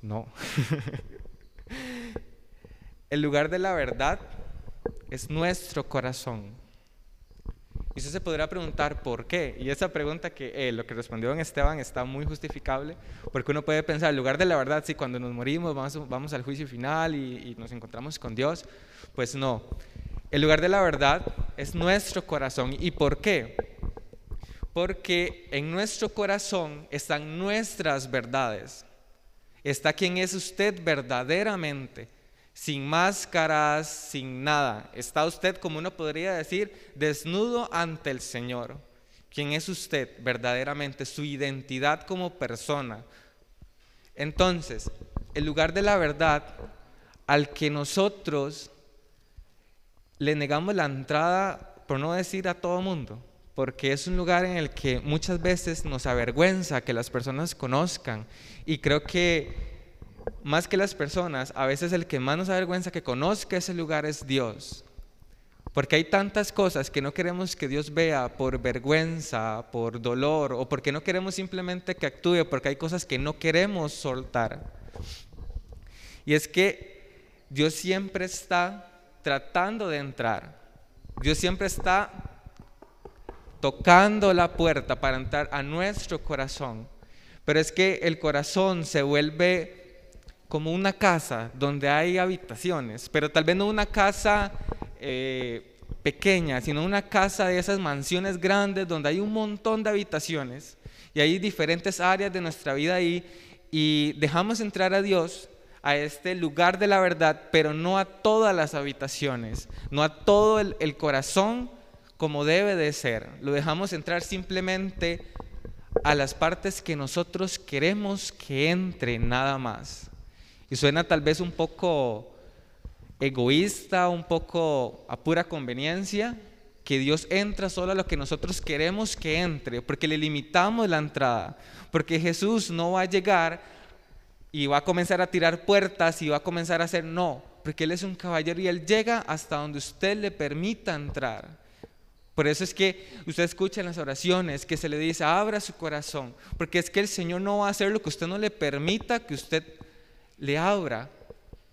No. El lugar de la verdad es nuestro corazón. Y usted se podrá preguntar por qué. Y esa pregunta que eh, lo que respondió en Esteban está muy justificable, porque uno puede pensar, el lugar de la verdad, si cuando nos morimos vamos, vamos al juicio final y, y nos encontramos con Dios, pues no. El lugar de la verdad es nuestro corazón. ¿Y por qué? Porque en nuestro corazón están nuestras verdades. Está quien es usted verdaderamente, sin máscaras, sin nada. Está usted, como uno podría decir, desnudo ante el Señor. ¿Quién es usted verdaderamente? Su identidad como persona. Entonces, el lugar de la verdad al que nosotros le negamos la entrada, por no decir a todo mundo, porque es un lugar en el que muchas veces nos avergüenza que las personas conozcan y creo que más que las personas, a veces el que más nos avergüenza que conozca ese lugar es Dios. Porque hay tantas cosas que no queremos que Dios vea por vergüenza, por dolor, o porque no queremos simplemente que actúe, porque hay cosas que no queremos soltar. Y es que Dios siempre está tratando de entrar. Dios siempre está tocando la puerta para entrar a nuestro corazón. Pero es que el corazón se vuelve como una casa donde hay habitaciones, pero tal vez no una casa eh, pequeña, sino una casa de esas mansiones grandes donde hay un montón de habitaciones y hay diferentes áreas de nuestra vida ahí y dejamos entrar a Dios a este lugar de la verdad, pero no a todas las habitaciones, no a todo el, el corazón como debe de ser. Lo dejamos entrar simplemente a las partes que nosotros queremos que entre nada más. Y suena tal vez un poco egoísta, un poco a pura conveniencia, que Dios entra solo a lo que nosotros queremos que entre, porque le limitamos la entrada, porque Jesús no va a llegar y va a comenzar a tirar puertas y va a comenzar a hacer no, porque Él es un caballero y Él llega hasta donde usted le permita entrar. Por eso es que usted escucha en las oraciones que se le dice, abra su corazón, porque es que el Señor no va a hacer lo que usted no le permita que usted le abra.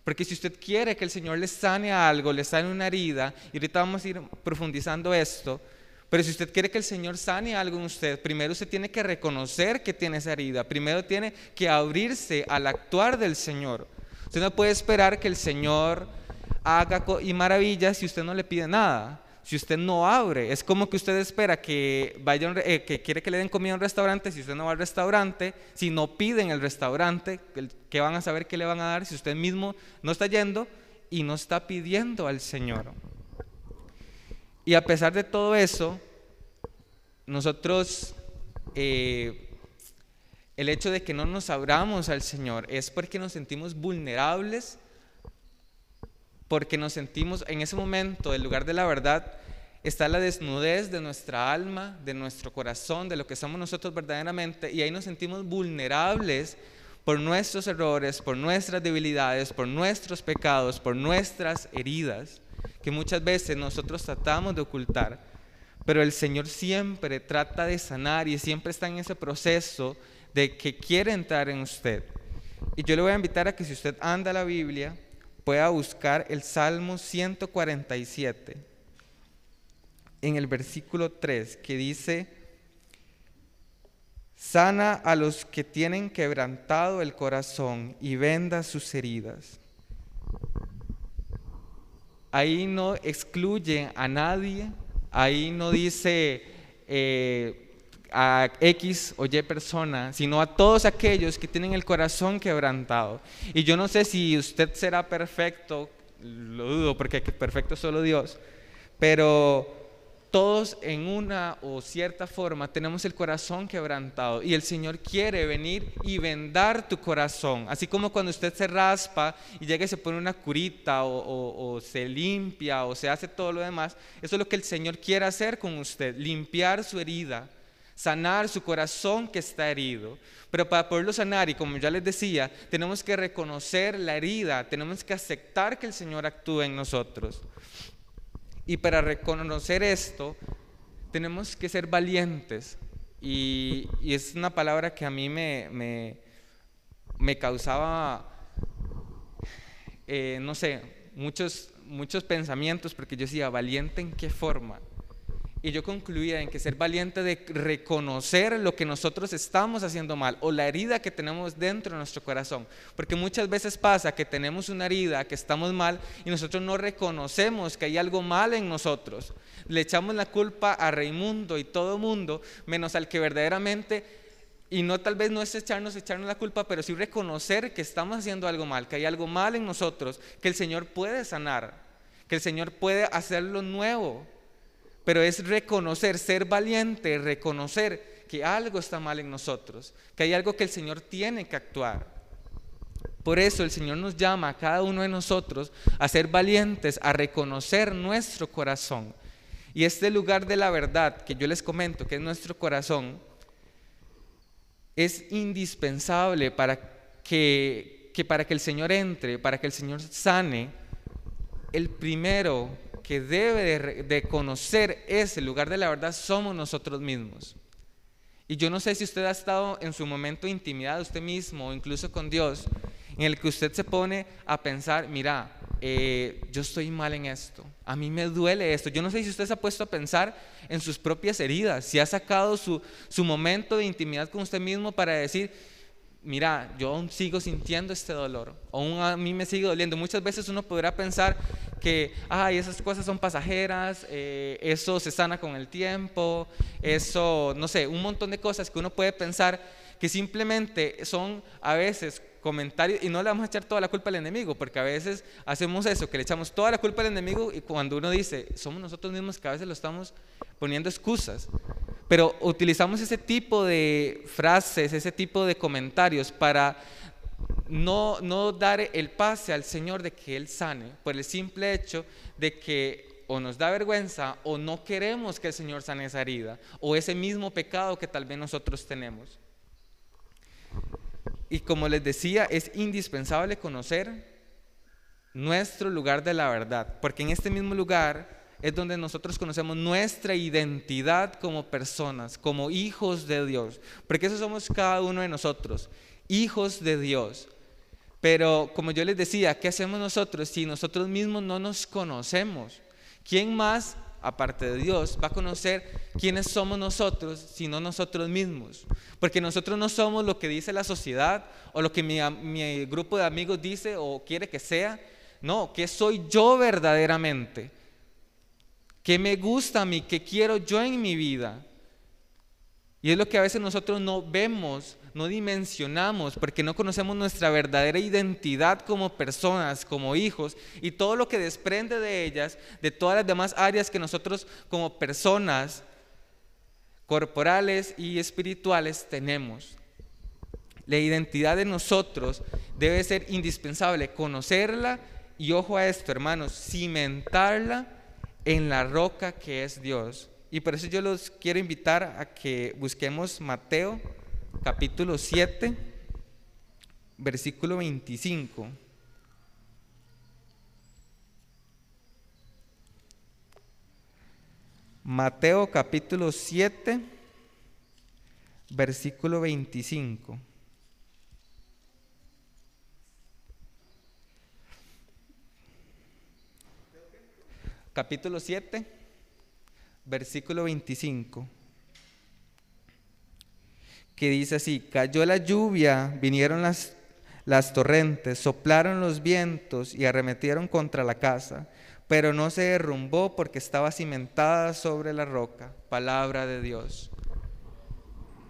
Porque si usted quiere que el Señor le sane algo, le sane una herida, y ahorita vamos a ir profundizando esto, pero si usted quiere que el Señor sane algo en usted, primero usted tiene que reconocer que tiene esa herida, primero tiene que abrirse al actuar del Señor. Usted no puede esperar que el Señor haga y maravillas si usted no le pide nada si usted no abre. Es como que usted espera que vaya, eh, que quiere que le den comida a un restaurante, si usted no va al restaurante, si no piden el restaurante, ¿qué van a saber qué le van a dar si usted mismo no está yendo y no está pidiendo al Señor? Y a pesar de todo eso, nosotros, eh, el hecho de que no nos abramos al Señor es porque nos sentimos vulnerables porque nos sentimos en ese momento, el lugar de la verdad, está la desnudez de nuestra alma, de nuestro corazón, de lo que somos nosotros verdaderamente, y ahí nos sentimos vulnerables por nuestros errores, por nuestras debilidades, por nuestros pecados, por nuestras heridas, que muchas veces nosotros tratamos de ocultar. Pero el Señor siempre trata de sanar y siempre está en ese proceso de que quiere entrar en usted. Y yo le voy a invitar a que si usted anda a la Biblia, pueda buscar el Salmo 147 en el versículo 3 que dice, sana a los que tienen quebrantado el corazón y venda sus heridas. Ahí no excluye a nadie, ahí no dice eh, a X o Y persona, sino a todos aquellos que tienen el corazón quebrantado. Y yo no sé si usted será perfecto, lo dudo porque perfecto es solo Dios, pero todos en una o cierta forma tenemos el corazón quebrantado y el Señor quiere venir y vendar tu corazón. Así como cuando usted se raspa y llega y se pone una curita o, o, se limpia o se hace todo lo demás, eso es lo que el Señor quiere hacer con usted, limpiar su herida sanar su corazón que está herido. Pero para poderlo sanar, y como ya les decía, tenemos que reconocer la herida, tenemos que aceptar que el Señor actúe en nosotros. Y para reconocer esto, tenemos que ser valientes. Y, es una palabra que a mí me, me, causaba, eh, no sé, muchos, muchos pensamientos, porque yo decía, valiente en qué forma. Y yo concluía en que ser valiente de reconocer lo que nosotros estamos haciendo mal o la herida que tenemos dentro de nuestro corazón. Porque muchas veces pasa que tenemos una herida, que estamos mal y nosotros no reconocemos que hay algo mal en nosotros. Le echamos la culpa a Raimundo y todo mundo, menos al que verdaderamente, y no tal vez no es echarnos, echarnos la culpa, pero sí reconocer que estamos haciendo algo mal, que hay algo mal en nosotros, que el Señor puede sanar, que el Señor puede hacerlo nuevo pero es reconocer, ser valiente, reconocer que algo está mal en nosotros, que hay algo que el Señor tiene que actuar. Por eso el Señor nos llama a cada uno de nosotros a ser valientes, a reconocer nuestro corazón. Y este lugar de la verdad que yo les comento, que es nuestro corazón, es indispensable para que, para que el Señor entre, para que el Señor sane, el primero que debe de, conocer ese lugar de la verdad somos nosotros mismos. Y yo no sé si usted ha estado en su momento de intimidad usted mismo o incluso con Dios, en el que usted se pone a pensar, mira, eh, yo estoy mal en esto, a mí me duele esto. Yo no sé si usted se ha puesto a pensar en sus propias heridas, si ha sacado su, su momento de intimidad con usted mismo para decir, mira, yo aún sigo sintiendo este dolor, aún a mí me sigue doliendo. Muchas veces uno podrá pensar que, ay, esas cosas son pasajeras, eh, eso se sana con el tiempo, eso, no sé, un montón de cosas que uno puede pensar que simplemente son a veces comentarios, y no le vamos a echar toda la culpa al enemigo, porque a veces hacemos eso, que le echamos toda la culpa al enemigo y cuando uno dice, somos nosotros mismos que a veces lo estamos poniendo excusas. Pero utilizamos ese tipo de frases, ese tipo de comentarios para no, no dar el pase al Señor de que Él sane, por el simple hecho de que o nos da vergüenza o no queremos que el Señor sane esa herida o ese mismo pecado que tal vez nosotros tenemos. Y como les decía, es indispensable conocer nuestro lugar de la verdad, porque en este mismo lugar es donde nosotros conocemos nuestra identidad como personas, como hijos de Dios. Porque eso somos cada uno de nosotros, hijos de Dios. Pero como yo les decía, ¿qué hacemos nosotros si nosotros mismos no nos conocemos? ¿Quién más, aparte de Dios, va a conocer quiénes somos nosotros, sino nosotros mismos? Porque nosotros no somos lo que dice la sociedad o lo que mi, mi grupo de amigos dice o quiere que sea. No, ¿qué soy yo verdaderamente? ¿Qué me gusta a mí? ¿Qué quiero yo en mi vida? Y es lo que a veces nosotros no vemos, no dimensionamos, porque no conocemos nuestra verdadera identidad como personas, como hijos, y todo lo que desprende de ellas, de todas las demás áreas que nosotros como personas corporales y espirituales tenemos. La identidad de nosotros debe ser indispensable, conocerla y ojo a esto, hermanos, cimentarla en la roca que es Dios. Y por eso yo los quiero invitar a que busquemos Mateo capítulo 7, versículo 25. Mateo capítulo 7, versículo 25. Capítulo 7 versículo 25, que dice así, cayó la lluvia, vinieron las, las torrentes, soplaron los vientos y arremetieron contra la casa, pero no se derrumbó porque estaba cimentada sobre la roca, palabra de Dios.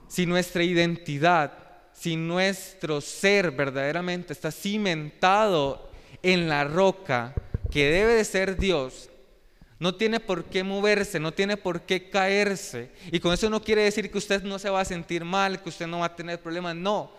Si nuestra identidad, si nuestro ser verdaderamente está cimentado en la roca que debe de ser Dios, no tiene por qué moverse, no tiene por qué caerse. Y con eso no quiere decir que usted no se va a sentir mal, que usted no va a tener problemas, no.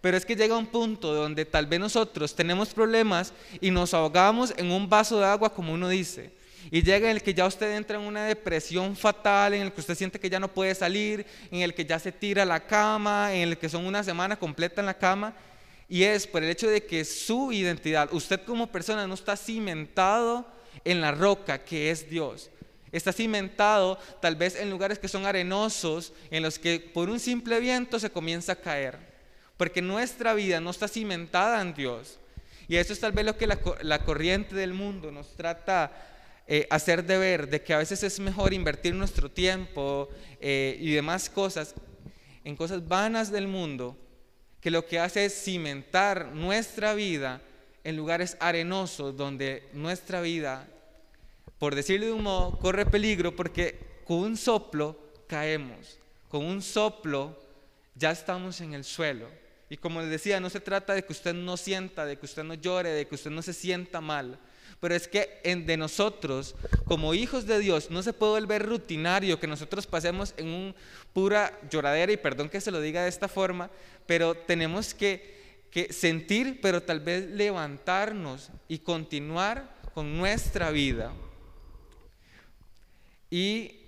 Pero es que llega un punto donde tal vez nosotros tenemos problemas y nos ahogamos en un vaso de agua, como uno dice. Y llega en el que ya usted entra en una depresión fatal, en el que usted siente que ya no puede salir, en el que ya se tira a la cama, en el que son una semana completa en la cama. Y es por el hecho de que su identidad, usted como persona no está cimentado en la roca que es Dios. Está cimentado tal vez en lugares que son arenosos, en los que por un simple viento se comienza a caer. Porque nuestra vida no está cimentada en Dios. Y eso es tal vez lo que la, corriente del mundo nos trata eh, hacer de ver, de que a veces es mejor invertir nuestro tiempo eh, y demás cosas en cosas vanas del mundo, que lo que hace es cimentar nuestra vida en lugares arenosos donde nuestra vida por decirlo de un modo, corre peligro porque con un soplo caemos, con un soplo ya estamos en el suelo. Y como les decía, no se trata de que usted no sienta, de que usted no llore, de que usted no se sienta mal, pero es que en, de nosotros, como hijos de Dios, no se puede volver rutinario que nosotros pasemos en un pura lloradera, y perdón que se lo diga de esta forma, pero tenemos que, que sentir, pero tal vez levantarnos y continuar con nuestra vida. Y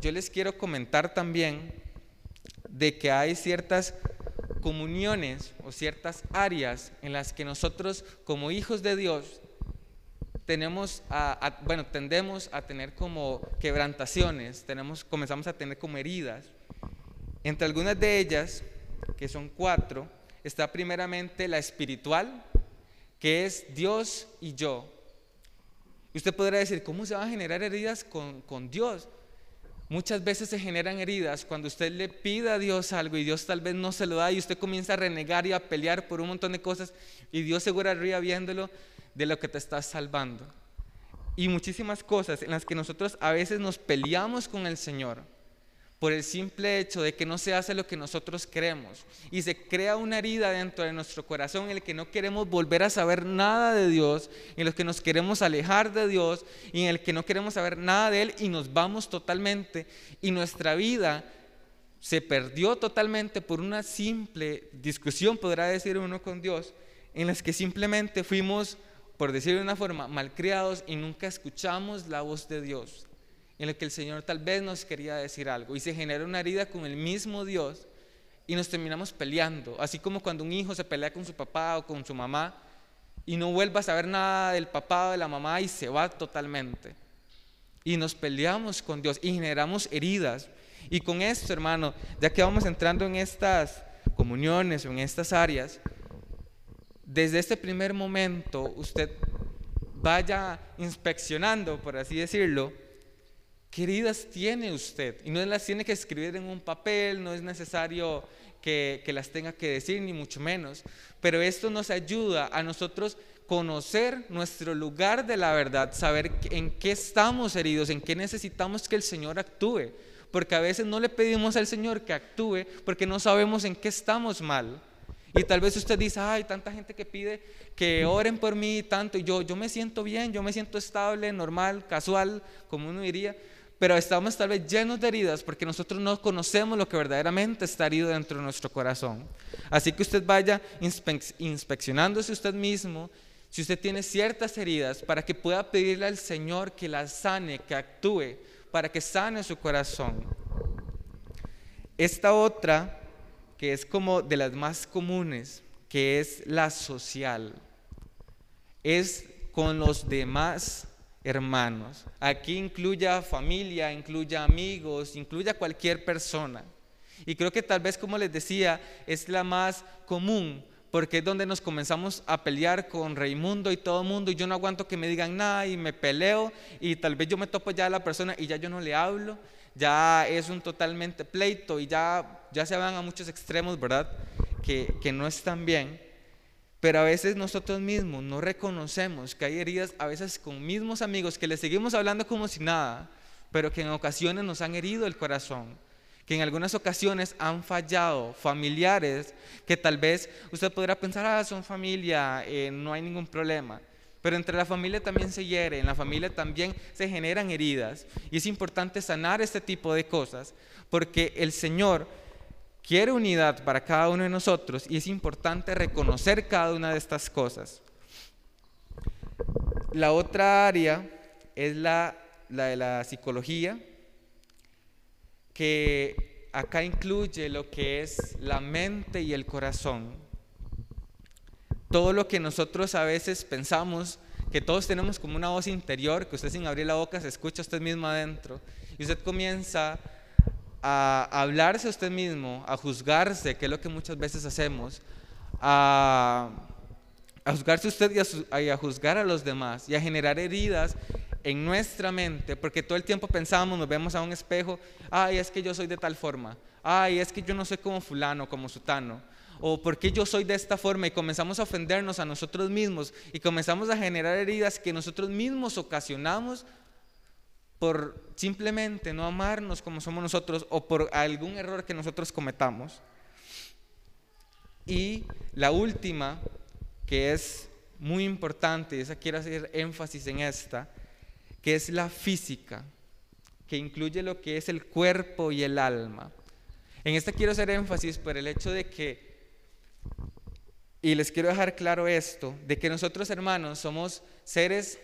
yo les quiero comentar también de que hay ciertas comuniones o ciertas áreas en las que nosotros como hijos de Dios tenemos a, bueno, tendemos a tener como quebrantaciones, tenemos, comenzamos a tener como heridas. Entre algunas de ellas, que son cuatro, está primeramente la espiritual, que es Dios y yo. Usted podrá decir, ¿cómo se van a generar heridas con, Dios? Muchas veces se generan heridas cuando usted le pide a Dios algo y Dios tal vez no se lo da y usted comienza a renegar y a pelear por un montón de cosas y Dios seguro arriba viéndolo de lo que te está salvando. Y muchísimas cosas en las que nosotros a veces nos peleamos con el Señor por el simple hecho de que no se hace lo que nosotros queremos. Y se crea una herida dentro de nuestro corazón en el que no queremos volver a saber nada de Dios, en el que nos queremos alejar de Dios y en el que no queremos saber nada de Él y nos vamos totalmente. Y nuestra vida se perdió totalmente por una simple discusión, podrá decir uno con Dios, en las que simplemente fuimos, por decirlo de una forma, malcriados y nunca escuchamos la voz de Dios en el que el Señor tal vez nos quería decir algo y se genera una herida con el mismo Dios y nos terminamos peleando, así como cuando un hijo se pelea con su papá o con su mamá y no vuelve a saber nada del papá o de la mamá y se va totalmente. Y nos peleamos con Dios y generamos heridas. Y con esto, hermano, ya que vamos entrando en estas comuniones o en estas áreas, desde este primer momento usted vaya inspeccionando, por así decirlo, qué heridas tiene usted. Y no las tiene que escribir en un papel, no es necesario que, que las tenga que decir, ni mucho menos. Pero esto nos ayuda a nosotros conocer nuestro lugar de la verdad, saber en qué estamos heridos, en qué necesitamos que el Señor actúe. Porque a veces no le pedimos al Señor que actúe porque no sabemos en qué estamos mal. Y tal vez usted dice, ay, tanta gente que pide que oren por mí tanto, y yo, yo me siento bien, yo me siento estable, normal, casual, como uno diría, pero estamos tal vez llenos de heridas porque nosotros no conocemos lo que verdaderamente está herido dentro de nuestro corazón. Así que usted vaya inspeccionándose usted mismo, si usted tiene ciertas heridas, para que pueda pedirle al Señor que las sane, que actúe, para que sane su corazón. Esta otra que es como de las más comunes, que es la social, es con los demás hermanos. Aquí incluye a familia, incluye amigos, incluye a cualquier persona. Y creo que tal vez, como les decía, es la más común, porque es donde nos comenzamos a pelear con Raimundo y todo el mundo, y yo no aguanto que me digan nada, y me peleo, y tal vez yo me topo ya a la persona y ya yo no le hablo, ya es un totalmente pleito y ya, ya se van a muchos extremos, ¿verdad? Que, que no están bien. Pero a veces nosotros mismos no reconocemos que hay heridas, a veces con mismos amigos que le seguimos hablando como si nada, pero que en ocasiones nos han herido el corazón, que en algunas ocasiones han fallado, familiares, que tal vez usted podrá pensar, ah, son familia, eh, no hay ningún problema. Pero entre la familia también se hiere, en la familia también se generan heridas. Y es importante sanar este tipo de cosas, porque el Señor quiere unidad para cada uno de nosotros y es importante reconocer cada una de estas cosas. La otra área es la, de la psicología, que acá incluye lo que es la mente y el corazón todo lo que nosotros a veces pensamos, que todos tenemos como una voz interior, que usted sin abrir la boca se escucha usted mismo adentro, y usted comienza a hablarse a usted mismo, a juzgarse, que es lo que muchas veces hacemos, a, juzgarse usted y a, juzgar a los demás, y a generar heridas en nuestra mente, porque todo el tiempo pensamos, nos vemos a un espejo, ay, es que yo soy de tal forma, ay, es que yo no soy como fulano, como sutano, o por qué yo soy de esta forma y comenzamos a ofendernos a nosotros mismos y comenzamos a generar heridas que nosotros mismos ocasionamos por simplemente no amarnos como somos nosotros o por algún error que nosotros cometamos. Y la última, que es muy importante, y esa quiero hacer énfasis en esta, que es la física, que incluye lo que es el cuerpo y el alma. En esta quiero hacer énfasis por el hecho de que y les quiero dejar claro esto, de que nosotros hermanos somos seres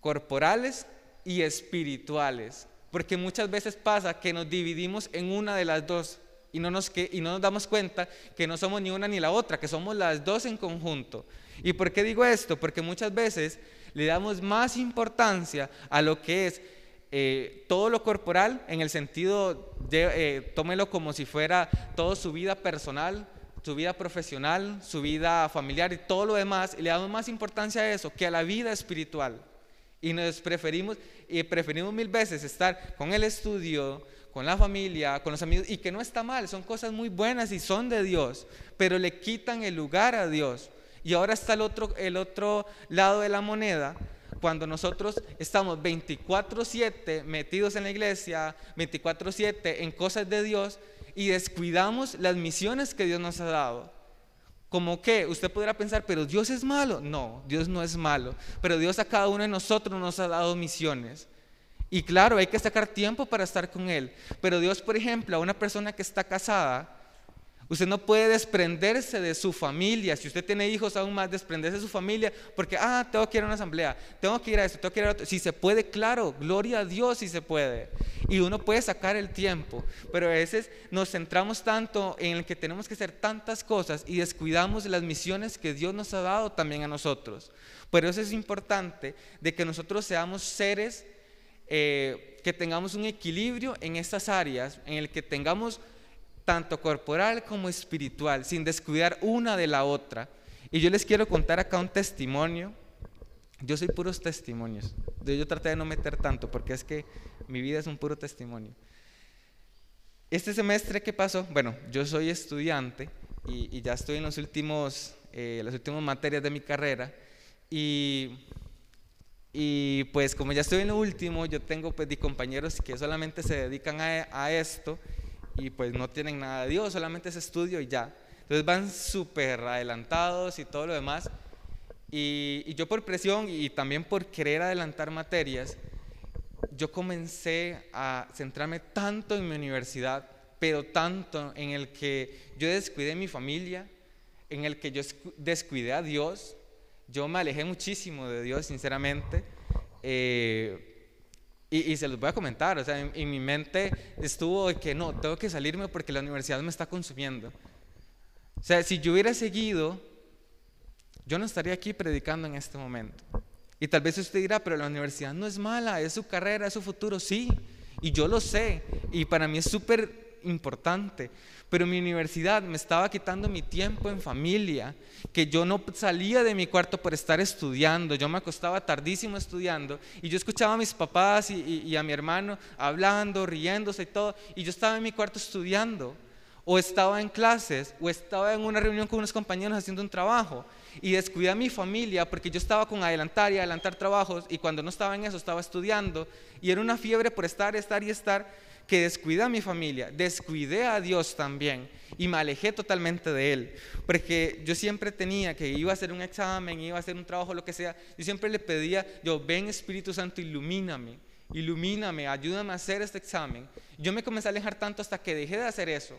corporales y espirituales, porque muchas veces pasa que nos dividimos en una de las dos y no nos, y no nos damos cuenta que no somos ni una ni la otra, que somos las dos en conjunto. ¿Y por qué digo esto? Porque muchas veces le damos más importancia a lo que es eh, todo lo corporal, en el sentido, de, eh, tómelo como si fuera toda su vida personal, su vida profesional, su vida familiar y todo lo demás, y le damos más importancia a eso que a la vida espiritual. Y nos preferimos, y preferimos mil veces estar con el estudio, con la familia, con los amigos, y que no está mal, son cosas muy buenas y son de Dios, pero le quitan el lugar a Dios. Y ahora está el otro, el otro lado de la moneda, cuando nosotros estamos 24/7 metidos en la iglesia, 24/7 en cosas de Dios, y descuidamos las misiones que Dios nos ha dado. Como que usted podrá pensar, pero Dios es malo. No, Dios no es malo. Pero Dios a cada uno de nosotros nos ha dado misiones. Y claro, hay que sacar tiempo para estar con Él. Pero Dios, por ejemplo, a una persona que está casada, Usted no puede desprenderse de su familia. Si usted tiene hijos, aún más desprenderse de su familia, porque, ah, tengo que ir a una asamblea, tengo que ir a esto, tengo que ir a otro. Si se puede, claro, gloria a Dios si se puede. Y uno puede sacar el tiempo, pero a veces nos centramos tanto en el que tenemos que hacer tantas cosas y descuidamos las misiones que Dios nos ha dado también a nosotros. Por eso es importante de que nosotros seamos seres eh, que tengamos un equilibrio en estas áreas, en el que tengamos tanto corporal como espiritual, sin descuidar una de la otra. Y yo les quiero contar acá un testimonio. Yo soy puros testimonios. Yo traté de no meter tanto porque es que mi vida es un puro testimonio. Este semestre que pasó, bueno, yo soy estudiante y, ya estoy en los últimos, eh, las últimas materias de mi carrera y, y, pues como ya estoy en lo último, yo tengo pues compañeros que solamente se dedican a esto y pues no tienen nada de Dios, solamente es estudio y ya. Entonces van súper adelantados y todo lo demás. Y, yo por presión y también por querer adelantar materias, yo comencé a centrarme tanto en mi universidad, pero tanto en el que yo descuidé mi familia, en el que yo descuidé a Dios, yo me alejé muchísimo de Dios, sinceramente. Eh, y, se los voy a comentar, o sea, en, en, mi mente estuvo de que no, tengo que salirme porque la universidad me está consumiendo. O sea, si yo hubiera seguido, yo no estaría aquí predicando en este momento. Y tal vez usted dirá, pero la universidad no es mala, es su carrera, es su futuro, sí. Y yo lo sé. Y para mí es súper importante. Pero mi universidad me estaba quitando mi tiempo en familia, que yo no salía de mi cuarto por estar estudiando. Yo me acostaba tardísimo estudiando y yo escuchaba a mis papás y, a mi hermano hablando, riéndose y todo. Y yo estaba en mi cuarto estudiando. O estaba en clases, o estaba en una reunión con unos compañeros haciendo un trabajo y descuidé a mi familia porque yo estaba con adelantar y adelantar trabajos y cuando no estaba en eso estaba estudiando y era una fiebre por estar, estar y estar que descuidé a mi familia, descuidé a Dios también y me alejé totalmente de Él. Porque yo siempre tenía que iba a hacer un examen, iba a hacer un trabajo, lo que sea, yo siempre le pedía, yo ven Espíritu Santo, ilumíname, ilumíname, ayúdame a hacer este examen. Yo me comencé a alejar tanto hasta que dejé de hacer eso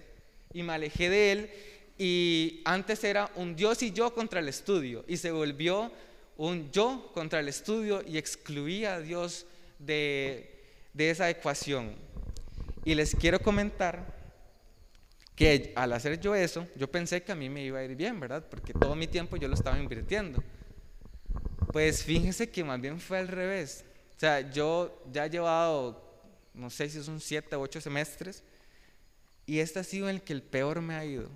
y me alejé de Él y antes era un Dios y yo contra el estudio y se volvió un yo contra el estudio y excluía a Dios de, esa ecuación. Y les quiero comentar que al hacer yo eso, yo pensé que a mí me iba a ir bien, ¿verdad? Porque todo mi tiempo yo lo estaba invirtiendo. Pues fíjense que más bien fue al revés. O sea, yo ya he llevado, no sé si son siete o ocho semestres, y este ha sido el que el peor me ha ido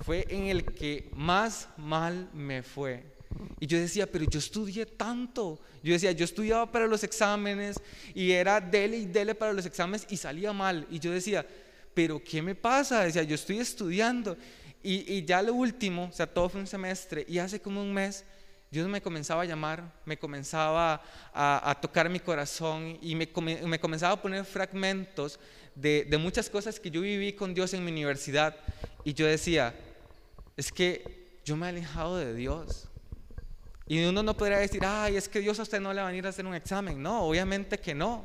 fue en el que más mal me fue. Y yo decía, pero yo estudié tanto. Yo decía, yo estudiaba para los exámenes y era dele y dele para los exámenes y salía mal. Y yo decía, pero ¿qué me pasa? Decía, yo estoy estudiando. Y, ya lo último, o sea, todo fue un semestre y hace como un mes, Dios me comenzaba a llamar, me comenzaba a, tocar mi corazón y me, me, comenzaba a poner fragmentos de, de muchas cosas que yo viví con Dios en mi universidad. Y yo decía, es que yo me he alejado de Dios. Y uno no podría decir, ay, es que Dios a usted no le va a venir a hacer un examen. No, obviamente que no.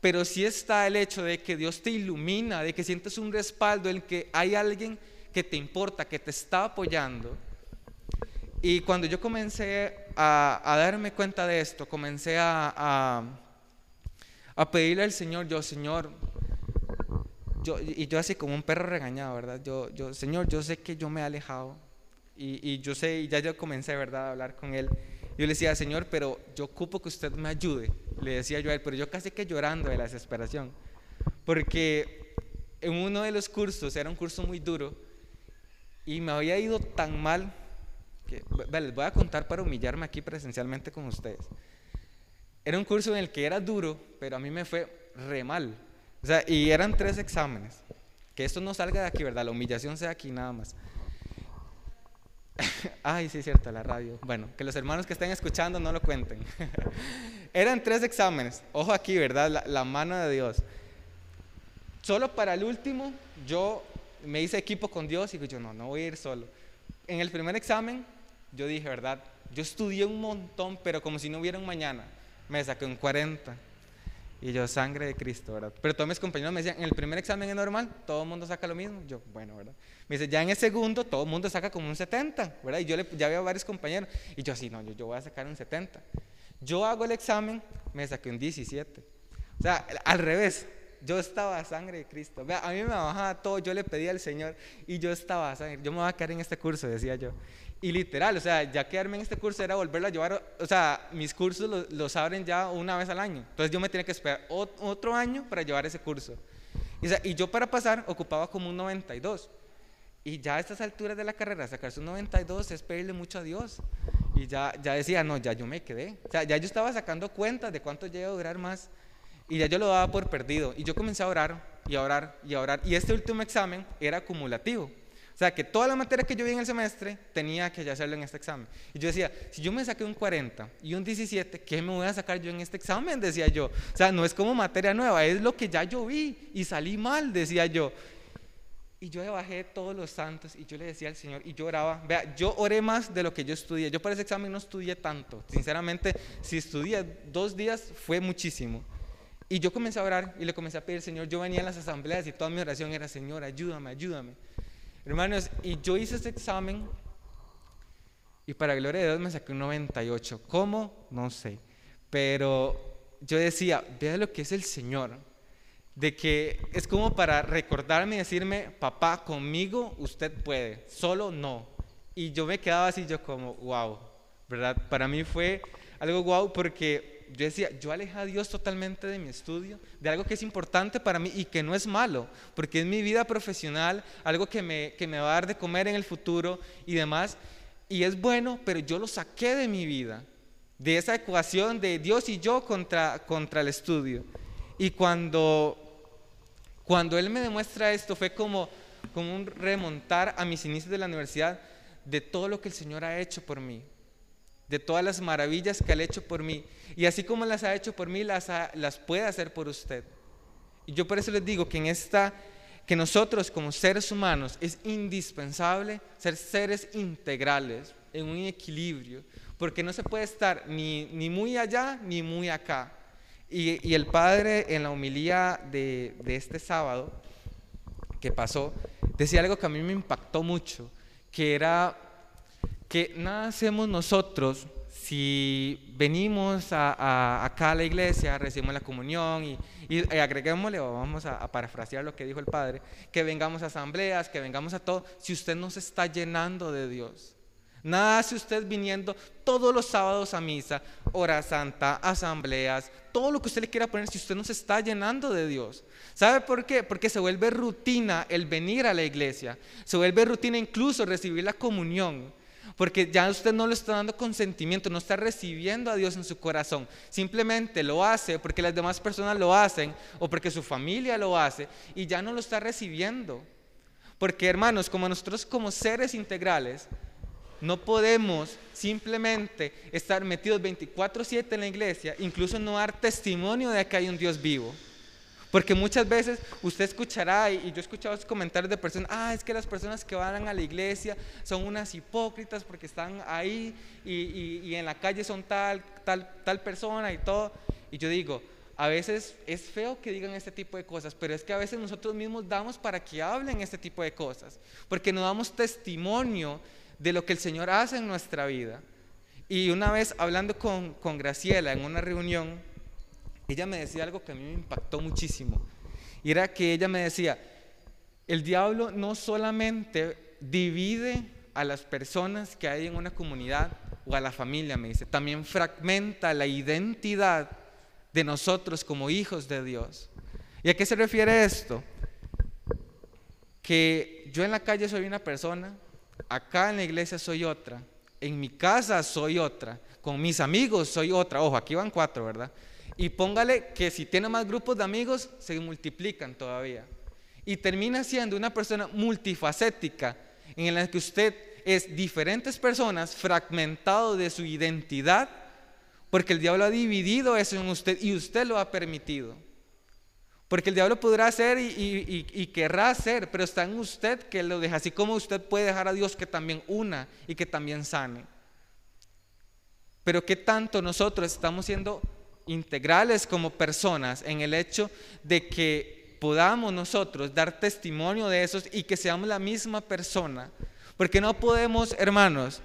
Pero sí está el hecho de que Dios te ilumina, de que sientes un respaldo, en que hay alguien que te importa, que te está apoyando. Y cuando yo comencé a, darme cuenta de esto, comencé a, a, pedirle al Señor, yo, Señor, yo, y yo así como un perro regañado, ¿verdad? Yo, yo, Señor, yo sé que yo me he alejado y, yo sé, ya yo comencé, ¿verdad?, a hablar con Él. Yo le decía, Señor, pero yo ocupo que usted me ayude. Le decía yo a Él, pero yo casi que llorando de la desesperación. Porque en uno de los cursos, era un curso muy duro, y me había ido tan mal, que les voy a contar para humillarme aquí presencialmente con ustedes. Era un curso en el que era duro, pero a mí me fue re mal. O sea, y eran tres exámenes. Que esto no salga de aquí, ¿verdad? La humillación sea aquí nada más. Ay, sí, es cierto, la radio. Bueno, que los hermanos que estén escuchando no lo cuenten. eran tres exámenes. Ojo aquí, ¿verdad? La, mano de Dios. Solo para el último, yo me hice equipo con Dios y digo, yo no, no voy a ir solo. En el primer examen, yo dije, ¿verdad? Yo estudié un montón, pero como si no hubiera un mañana. Me saqué un 40. Y yo, sangre de Cristo, ¿verdad? Pero todos mis compañeros me decían, en el primer examen es normal, todo el mundo saca lo mismo. Yo, bueno, ¿verdad? Me dice, ya en el segundo, todo el mundo saca como un 70, ¿verdad? Y yo le, ya veo varios compañeros. Y yo, así, no, yo, yo voy a sacar un 70. Yo hago el examen, me saqué un 17. O sea, al revés, yo estaba a sangre de Cristo. A mí me bajaba todo, yo le pedía al Señor y yo estaba a sangre. Yo me voy a quedar en este curso, decía yo. Y literal, o sea, ya quedarme en este curso era volverlo a llevar, o sea, mis cursos los, abren ya una vez al año. Entonces yo me tenía que esperar otro año para llevar ese curso. Y, y yo para pasar ocupaba como un 92. Y ya a estas alturas de la carrera, sacarse un 92 es pedirle mucho a Dios. Y ya, ya decía, no, ya yo me quedé. O sea, ya yo estaba sacando cuentas de cuánto llega a durar más. Y ya yo lo daba por perdido. Y yo comencé a orar y a orar y a orar. Y este último examen era acumulativo. Sea, que toda la materia que yo vi en el semestre tenía que hacerlo en este examen. Y yo decía, si yo me saqué un 40 y un 17, ¿qué me voy a sacar yo en este examen? Decía yo. O sea, no es como materia nueva, es lo que ya yo vi y salí mal, decía yo. Y yo bajé todos los santos y yo le decía al Señor y yo oraba. Vea, yo oré más de lo que yo estudié. Yo para ese examen no estudié tanto. Sinceramente, si estudié dos días fue muchísimo. Y yo comencé a orar y le comencé a pedir, Señor, yo venía a las asambleas y toda mi oración era, Señor, ayúdame, ayúdame. Hermanos, y yo hice este examen y para gloria de Dios me saqué un 98. ¿Cómo? No sé. Pero yo decía, vea lo que es el Señor de que es como para recordarme y decirme, papá, conmigo usted puede, solo no. Y yo me quedaba así, yo como, wow, ¿verdad? Para mí fue algo wow porque yo decía, yo alejé a Dios totalmente de mi estudio, de algo que es importante para mí y que no es malo, porque es mi vida profesional, algo que me, que me va a dar de comer en el futuro y demás. Y es bueno, pero yo lo saqué de mi vida, de esa ecuación de Dios y yo contra, contra el estudio. Y cuando cuando él me demuestra esto fue como, como un remontar a mis inicios de la universidad de todo lo que el Señor ha hecho por mí, de todas las maravillas que ha hecho por mí. Y así como las ha hecho por mí, las, las puede hacer por usted. Y yo por eso les digo que en esta, que nosotros como seres humanos es indispensable ser seres integrales, en un equilibrio, porque no se puede estar ni, ni muy allá ni muy acá. Y, el padre en la homilía de, este sábado que pasó, decía algo que a mí me impactó mucho, que era que nada hacemos nosotros si venimos acá a la iglesia, recibimos la comunión y, y, agreguémosle, vamos a, a, parafrasear lo que dijo el Padre, que vengamos a asambleas, que vengamos a todo, si usted no se está llenando de Dios. Nada hace usted viniendo todos los sábados a misa, hora santa, asambleas, todo lo que usted le quiera poner si usted no se está llenando de Dios. ¿Sabe por qué? Porque se vuelve rutina el venir a la iglesia. Se vuelve rutina incluso recibir la comunión. Porque ya usted no le está dando consentimiento, no está recibiendo a Dios en su corazón. Simplemente lo hace porque las demás personas lo hacen o porque su familia lo hace y ya no lo está recibiendo. Porque hermanos, como nosotros como seres integrales, no podemos simplemente estar metidos 24/7 en la iglesia, incluso no dar testimonio de que hay un Dios vivo. Porque muchas veces usted escuchará, y yo he escuchado comentarios de personas, ah, es que las personas que van a la iglesia son unas hipócritas porque están ahí y, en la calle son tal, tal, tal persona y todo. Y yo digo, a veces es feo que digan este tipo de cosas, pero es que a veces nosotros mismos damos para que hablen este tipo de cosas, porque no damos testimonio de lo que el Señor hace en nuestra vida. Y una vez hablando con, con Graciela en una reunión, ella me decía algo que a mí me impactó muchísimo. Y era que ella me decía, el diablo no solamente divide a las personas que hay en una comunidad o a la familia, me dice, también fragmenta la identidad de nosotros como hijos de Dios. ¿Y a qué se refiere esto? Que yo en la calle soy una persona, acá en la iglesia soy otra, en mi casa soy otra, con mis amigos soy otra, ojo, aquí van cuatro, ¿verdad? Y póngale que si tiene más grupos de amigos, se multiplican todavía. Y termina siendo una persona multifacética, en la que usted es diferentes personas, fragmentado de su identidad, porque el diablo ha dividido eso en usted y usted lo ha permitido. Porque el diablo podrá hacer y, querrá hacer, pero está en usted que lo deja. Así como usted puede dejar a Dios que también una y que también sane. Pero qué tanto nosotros estamos siendo integrales como personas en el hecho de que podamos nosotros dar testimonio de esos y que seamos la misma persona. Porque no podemos, hermanos,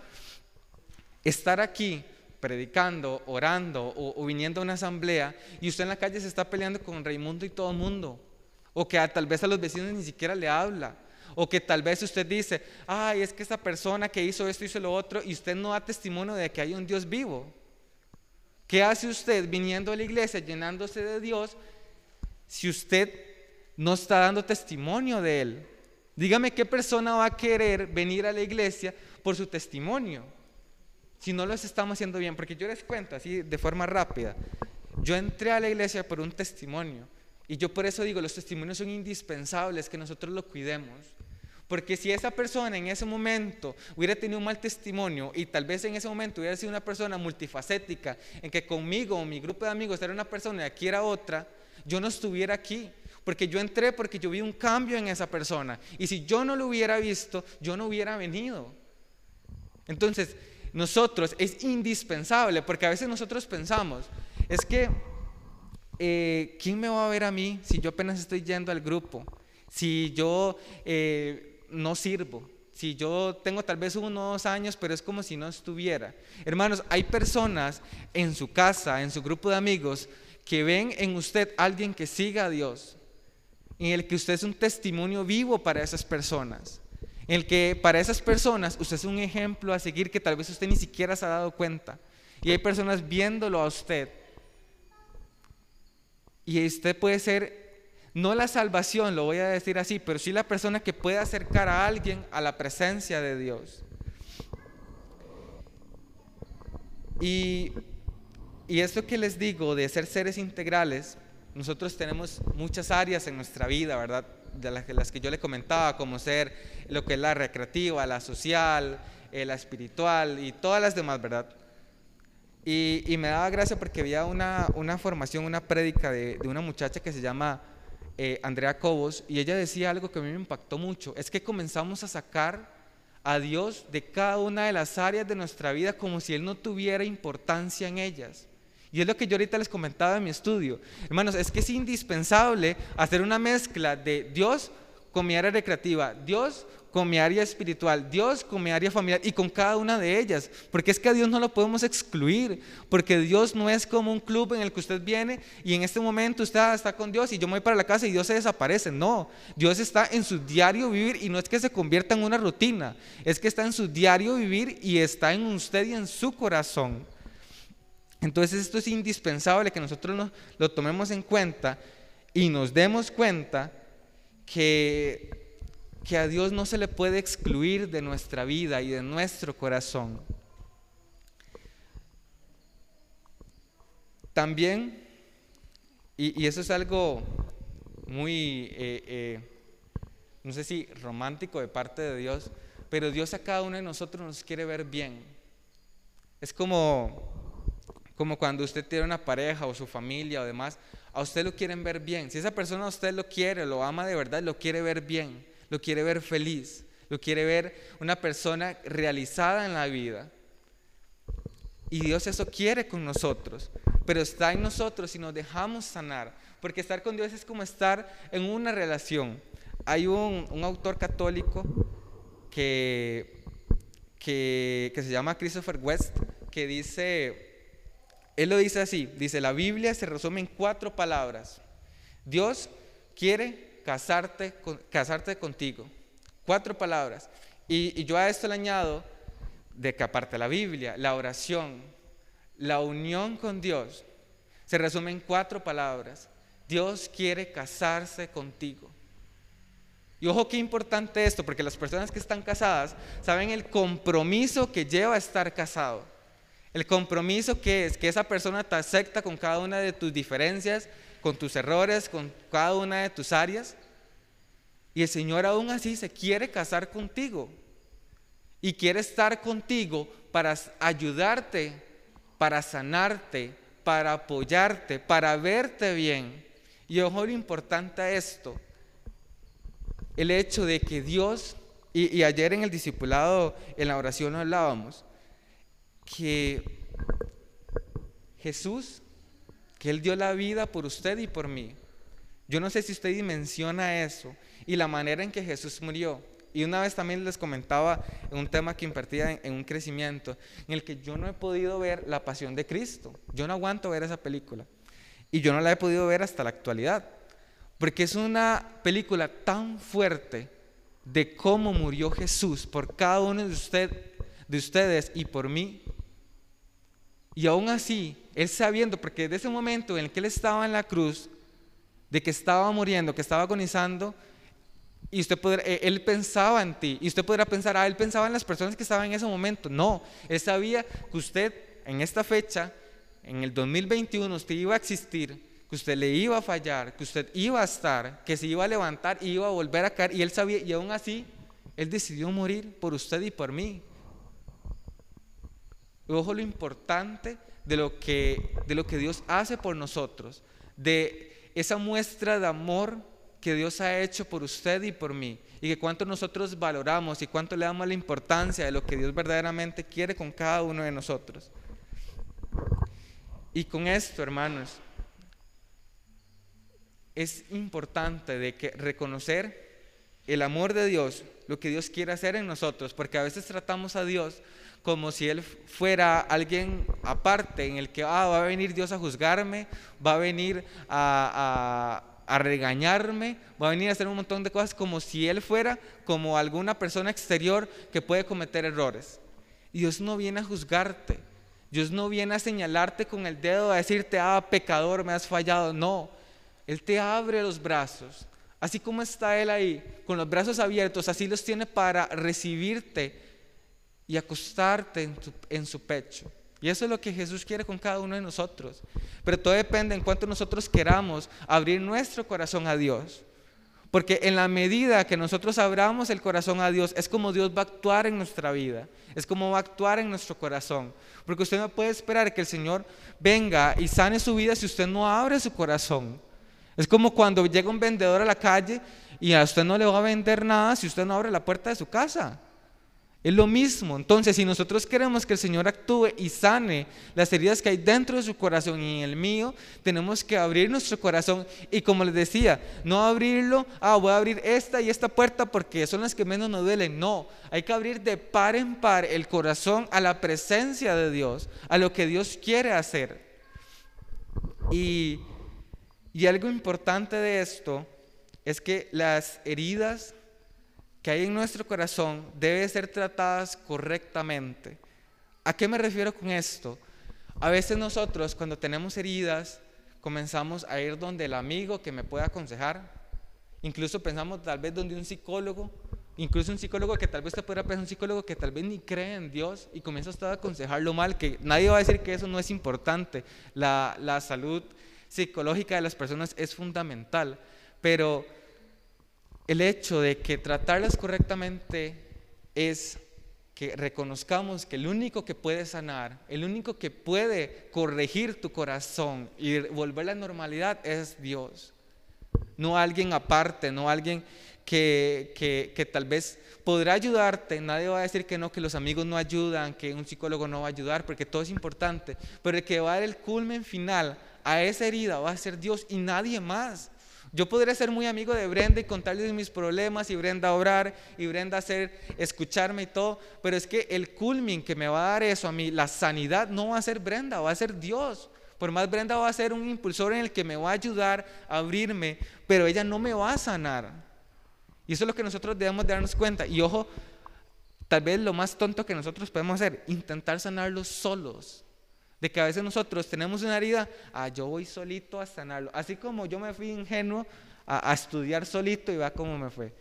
estar aquí predicando, orando o, viniendo a una asamblea y usted en la calle se está peleando con Raimundo y todo el mundo. O que tal vez a los vecinos ni siquiera le habla. O que tal vez usted dice, ay, es que esa persona que hizo esto, hizo lo otro, y usted no da testimonio de que hay un Dios vivo. ¿Qué hace usted viniendo a la iglesia, llenándose de Dios, si usted no está dando testimonio de Él? Dígame qué persona va a querer venir a la iglesia por su testimonio, si no los estamos haciendo bien. Porque yo les cuento así de forma rápida. Yo entré a la iglesia por un testimonio. Y yo por eso digo, los testimonios son indispensables, que nosotros lo cuidemos. Porque si esa persona en ese momento hubiera tenido un mal testimonio y tal vez en ese momento hubiera sido una persona multifacética, en que conmigo o mi grupo de amigos era una persona y aquí era otra, yo no estuviera aquí. Porque yo entré porque yo vi un cambio en esa persona. Y si yo no lo hubiera visto, yo no hubiera venido. Entonces, nosotros es indispensable, porque a veces nosotros pensamos, es que, eh, ¿quién me va a ver a mí si yo apenas estoy yendo al grupo? Si yo eh, no sirvo, si yo tengo tal vez unos años, pero es como si no estuviera. Hermanos, hay personas en su casa, en su grupo de amigos, que ven en usted alguien que siga a Dios, en el que usted es un testimonio vivo para esas personas, en el que para esas personas usted es un ejemplo a seguir que tal vez usted ni siquiera se ha dado cuenta. Y hay personas viéndolo a usted. Y usted puede ser, no la salvación, lo voy a decir así, pero sí la persona que puede acercar a alguien a la presencia de Dios. Y, y esto que les digo de ser seres integrales, nosotros tenemos muchas áreas en nuestra vida, ¿verdad? De las, que yo le comentaba, como ser lo que es la recreativa, la social, eh, la espiritual y todas las demás, ¿verdad? Y, me daba gracia porque había una, una formación, una prédica de, una muchacha que se llama eh, Andrea Cobos y ella decía algo que a mí me impactó mucho, es que comenzamos a sacar a Dios de cada una de las áreas de nuestra vida como si Él no tuviera importancia en ellas. Y es lo que yo ahorita les comentaba en mi estudio. Hermanos, es que es indispensable hacer una mezcla de Dios con mi área recreativa, Dios con mi área espiritual, Dios con mi área familiar y con cada una de ellas. Porque es que a Dios no lo podemos excluir, porque Dios no es como un club en el que usted viene y en este momento usted está con Dios y yo me voy para la casa y Dios se desaparece. No, Dios está en su diario vivir y no es que se convierta en una rutina, es que está en su diario vivir y está en usted y en su corazón. Entonces esto es indispensable que nosotros lo, tomemos en cuenta y nos demos cuenta que, que a Dios no se le puede excluir de nuestra vida y de nuestro corazón. También, y, eso es algo muy, eh, eh, no sé si romántico de parte de Dios, pero Dios a cada uno de nosotros nos quiere ver bien. Es como como cuando usted tiene una pareja o su familia o demás, a usted lo quieren ver bien. Si esa persona a usted lo quiere, lo ama de verdad, lo quiere ver bien, lo quiere ver feliz, lo quiere ver una persona realizada en la vida. Y Dios eso quiere con nosotros, pero está en nosotros si nos dejamos sanar, porque estar con Dios es como estar en una relación. Hay un, autor católico que, que, que se llama Christopher West, que dice, él lo dice así, dice, la Biblia se resume en cuatro palabras. Dios quiere casarte, casarte contigo. Cuatro palabras. Y, yo a esto le añado de que aparte la Biblia, la oración, la unión con Dios, se resume en cuatro palabras. Dios quiere casarse contigo. Y ojo qué importante esto, porque las personas que están casadas saben el compromiso que lleva a estar casado. El compromiso que es que esa persona te acepta con cada una de tus diferencias, con tus errores, con cada una de tus áreas. Y el Señor aún así se quiere casar contigo. Y quiere estar contigo para ayudarte, para sanarte, para apoyarte, para verte bien. Y ojo lo importante esto, el hecho de que Dios, y, y ayer en el discipulado, en la oración hablábamos, que Jesús, que Él dio la vida por usted y por mí. Yo no sé si usted dimensiona eso y la manera en que Jesús murió. Y una vez también les comentaba en un tema que impartía en, un crecimiento, en el que yo no he podido ver la pasión de Cristo. Yo no aguanto ver esa película. Y yo no la he podido ver hasta la actualidad. Porque es una película tan fuerte de cómo murió Jesús por cada uno de, usted, de ustedes y por mí, y aún así, él sabiendo, porque desde ese momento en el que él estaba en la cruz, de que estaba muriendo, que estaba agonizando, Y usted podrá, eh, él pensaba en ti. Y usted podrá pensar, ah, él pensaba en las personas que estaban en ese momento. No, él sabía que usted en esta fecha, en el 2021, usted iba a existir, que usted le iba a fallar, que usted iba a estar, que se iba a levantar y iba a volver a caer. Y él sabía, y aún así, él decidió morir por usted y por mí. ojo lo importante de lo que, de lo que Dios hace por nosotros, de esa muestra de amor que Dios ha hecho por usted y por mí y que cuánto nosotros valoramos y cuánto le damos la importancia de lo que Dios verdaderamente quiere con cada uno de nosotros. Y con esto, hermanos, es importante de que reconocer el amor de Dios, lo que Dios quiere hacer en nosotros, porque a veces tratamos a Dios como si Él fuera alguien aparte, en el que ah, va a venir Dios a juzgarme, va a venir a a regañarme, va a venir a hacer un montón de cosas como si Él fuera como alguna persona exterior que puede cometer errores. Dios no viene a juzgarte, Dios no viene a señalarte con el dedo, a decirte, ah, pecador, me has fallado. No, Él te abre los brazos. Así como está Él ahí, con los brazos abiertos, así los tiene para recibirte y acostarte en, su pecho. Y eso es lo que Jesús quiere con cada uno de nosotros. Pero todo depende en cuanto nosotros queramos abrir nuestro corazón a Dios. Porque en la medida que nosotros abramos el corazón a Dios, es como Dios va a actuar en nuestra vida. Es como va a actuar en nuestro corazón. Porque usted no puede esperar que el Señor venga y sane su vida si usted no abre su corazón. Es como cuando llega un vendedor a la calle y a usted no le va a vender nada si usted no abre la puerta de su casa. Es lo mismo. Entonces, si nosotros queremos que el Señor actúe y sane las heridas que hay dentro de su corazón y en el mío, tenemos que abrir nuestro corazón. Y como les decía, no abrirlo, ah, voy a abrir esta y esta puerta porque son las que menos nos duelen. No, hay que abrir de par en par el corazón a la presencia de Dios, a lo que Dios quiere hacer. Y, y algo importante de esto es que las heridas que hay en nuestro corazón debe ser tratadas correctamente. ¿A qué me refiero con esto? A veces nosotros cuando tenemos heridas comenzamos a ir donde el amigo que me puede aconsejar, incluso pensamos tal vez donde un psicólogo, incluso un psicólogo que tal vez te pueda pensar un psicólogo que tal vez ni cree en Dios y comienza a aconsejarlo mal, que nadie va a decir que eso no es importante, la, la salud psicológica de las personas es fundamental, pero el hecho de que tratarlas correctamente es que reconozcamos que el único que puede sanar, el único que puede corregir tu corazón y volver a la normalidad es Dios. No alguien aparte, no alguien que, que, tal vez podrá ayudarte. Nadie va a decir que no, que los amigos no ayudan, que un psicólogo no va a ayudar, porque todo es importante. Pero el que va a dar el culmen final a esa herida va a ser Dios y nadie más. Yo podría ser muy amigo de Brenda y contarle mis problemas y Brenda orar y Brenda hacer, escucharme y todo, pero es que el culmin que me va a dar eso a mí, la sanidad no va a ser Brenda, va a ser Dios. Por más Brenda va a ser un impulsor en el que me va a ayudar a abrirme, pero ella no me va a sanar. Y eso es lo que nosotros debemos darnos cuenta. Y ojo, tal vez lo más tonto que nosotros podemos hacer, intentar sanarlo solos. De que a veces nosotros tenemos una herida, ah, yo voy solito a sanarlo. Así como yo me fui ingenuo a, estudiar solito y va cómo me fue.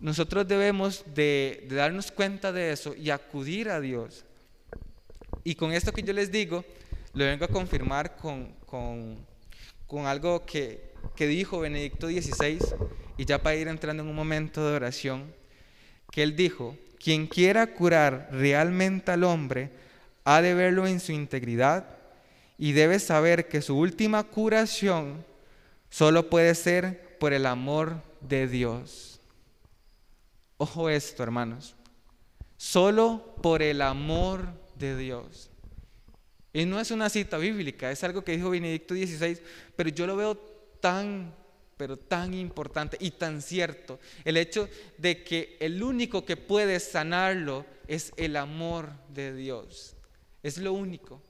Nosotros debemos de, darnos cuenta de eso y acudir a Dios. Y con esto que yo les digo, lo vengo a confirmar con, con algo que, que dijo Benedicto XVI, y ya para ir entrando en un momento de oración, que él dijo, quien quiera curar realmente al hombre, ha de verlo en su integridad y debe saber que su última curación solo puede ser por el amor de Dios. Ojo esto, hermanos. Solo por el amor de Dios. Y no es una cita bíblica, es algo que dijo Benedicto XVI, pero yo lo veo tan, pero tan importante y tan cierto. El hecho de que el único que puede sanarlo es el amor de Dios. Es lo único.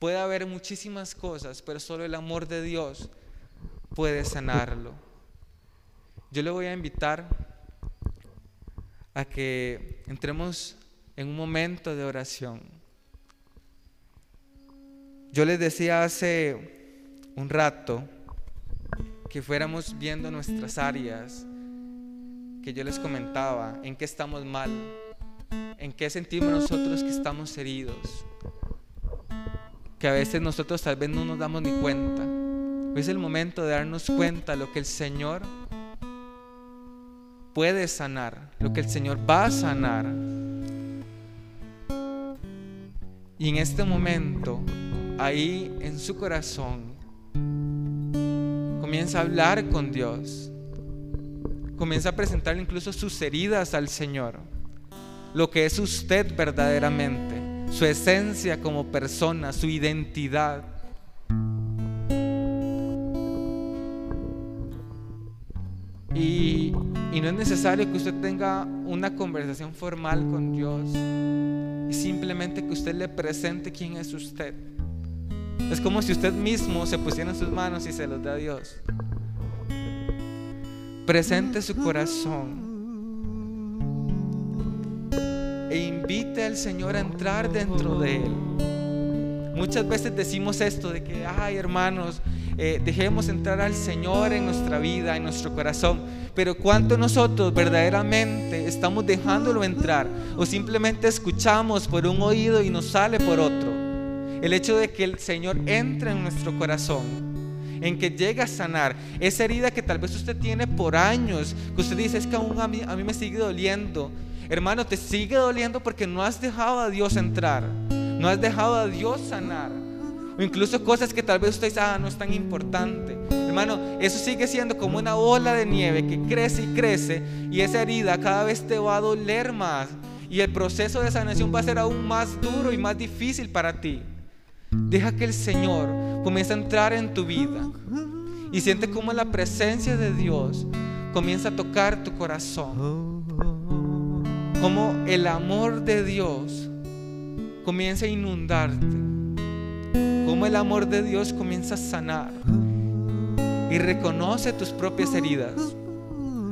Puede haber muchísimas cosas, pero solo el amor de Dios puede sanarlo. Yo le voy a invitar a que entremos en un momento de oración. Yo les decía hace un rato que fuéramos viendo nuestras áreas que yo les comentaba, en qué estamos mal, en qué sentimos nosotros que estamos heridos, que a veces nosotros tal vez no nos damos ni cuenta. Es el momento de darnos cuenta lo que el Señor puede sanar, lo que el Señor va a sanar. Y en este momento, ahí en su corazón, comienza a hablar con Dios. Comienza a presentarle incluso sus heridas al Señor. Lo que es usted verdaderamente, su esencia como persona, su identidad. Y, no es necesario que usted tenga una conversación formal con Dios. Y simplemente que usted le presente quién es usted. Es como si usted mismo se pusiera en sus manos y se los da a Dios. Presente su corazón e invite al Señor a entrar dentro de él. Muchas veces decimos esto de que, ay hermanos, eh, dejemos entrar al Señor en nuestra vida, en nuestro corazón. Pero ¿cuánto nosotros verdaderamente estamos dejándolo entrar? O simplemente escuchamos por un oído y nos sale por otro. El hecho de que el Señor entre en nuestro corazón en que llegue a sanar esa herida que tal vez usted tiene por años, que usted dice es que aún a mí, a mí me sigue doliendo. Hermano, te sigue doliendo porque no has dejado a Dios entrar, no has dejado a Dios sanar. O incluso cosas que tal vez usted dice, ah, no es tan importante. Hermano, eso sigue siendo como una ola de nieve que crece y crece y esa herida cada vez te va a doler más. Y el proceso de sanación va a ser aún más duro y más difícil para ti. Deja que el Señor comience a entrar en tu vida y siente cómo la presencia de Dios comienza a tocar tu corazón. Como el amor de Dios comienza a inundarte. Como el amor de Dios comienza a sanar. Y reconoce tus propias heridas.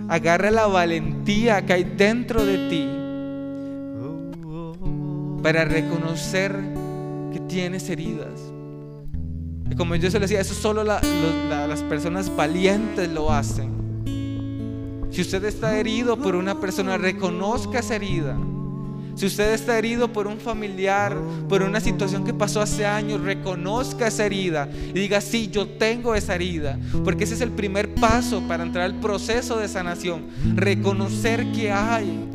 Agarra la valentía que hay dentro de ti para reconocer que tienes heridas. Y como yo se lo decía, eso solo las personas valientes lo hacen. Si usted está herido por una persona, reconozca esa herida. Si usted está herido por un familiar, por una situación que pasó hace años, reconozca esa herida y diga, sí, yo tengo esa herida. Porque ese es el primer paso para entrar al proceso de sanación. Reconocer que hay.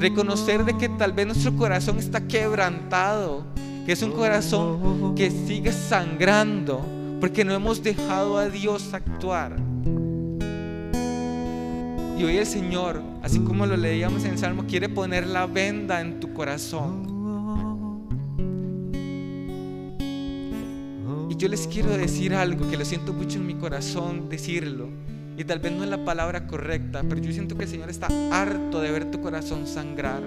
Reconocer de que tal vez nuestro corazón está quebrantado, que es un corazón que sigue sangrando, porque no hemos dejado a Dios actuar. Y hoy el Señor, así como lo leíamos en el Salmo, quiere poner la venda en tu corazón. Y yo les quiero decir algo que lo siento mucho en mi corazón decirlo. Y tal vez no es la palabra correcta, pero yo siento que el Señor está harto de ver tu corazón sangrar.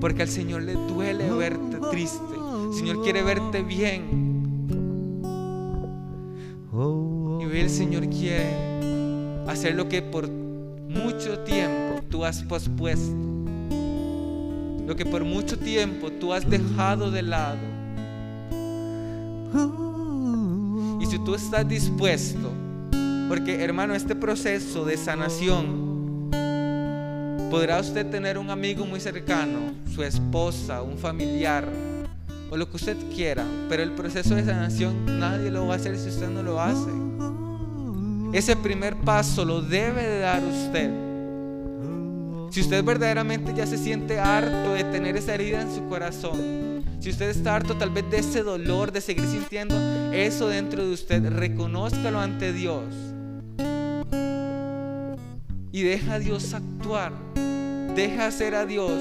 Porque al Señor le duele verte triste. El Señor quiere verte bien. Y hoy el Señor quiere hacer lo que por mucho tiempo tú has pospuesto. Lo que por mucho tiempo tú has dejado de lado. Y si tú estás dispuesto porque hermano, este proceso de sanación, podrá usted tener un amigo muy cercano, su esposa, un familiar, o lo que usted quiera, pero el proceso de sanación nadie lo va a hacer si usted no lo hace. Ese primer paso lo debe de dar usted. Si usted verdaderamente ya se siente harto de tener esa herida en su corazón, si usted está harto tal vez de ese dolor, de seguir sintiendo eso dentro de usted, reconózcalo ante Dios y deja a Dios actuar. Deja hacer a Dios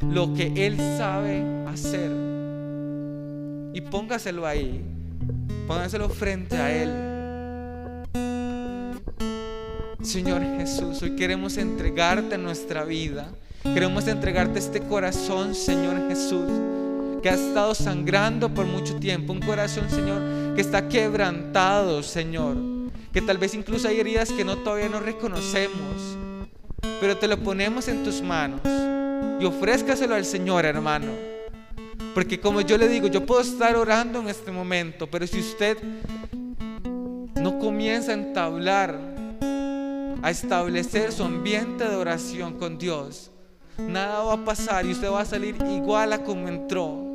lo que Él sabe hacer. Y póngaselo ahí. Póngaselo frente a Él. Señor Jesús, hoy queremos entregarte nuestra vida. Queremos entregarte este corazón, Señor Jesús, que ha estado sangrando por mucho tiempo. Un corazón, Señor, que está quebrantado, Señor que tal vez incluso hay heridas que no todavía no reconocemos, pero te lo ponemos en tus manos y ofrézcaselo al Señor, hermano. Porque como yo le digo, yo puedo estar orando en este momento, pero si usted comienza a entablar, a establecer su ambiente de oración con Dios, nada va a pasar y usted va a salir igual a como entró.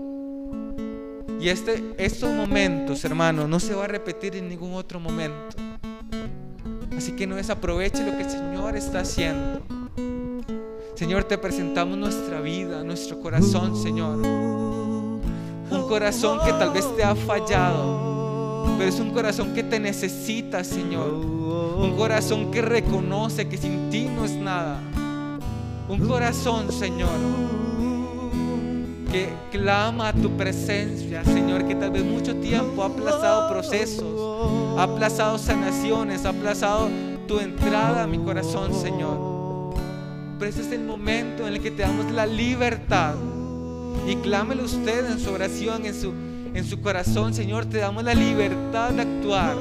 Y este, estos momentos, hermano, no se va a repetir en ningún otro momento. Así que no desaproveche lo que el Señor está haciendo. Señor, te presentamos nuestra vida, nuestro corazón, Señor. Un corazón que tal vez te ha fallado, pero es un corazón que te necesita, Señor. Un corazón que reconoce que sin ti no es nada. Un corazón, Señor, que clama a tu presencia, Señor, que tal vez mucho tiempo ha aplazado procesos, ha aplazado sanaciones, ha aplazado tu entrada a mi corazón, Señor. Pero ese es el momento en el que te damos la libertad. Y clámelo usted en su oración, en su, en su corazón, Señor, te damos la libertad de actuar.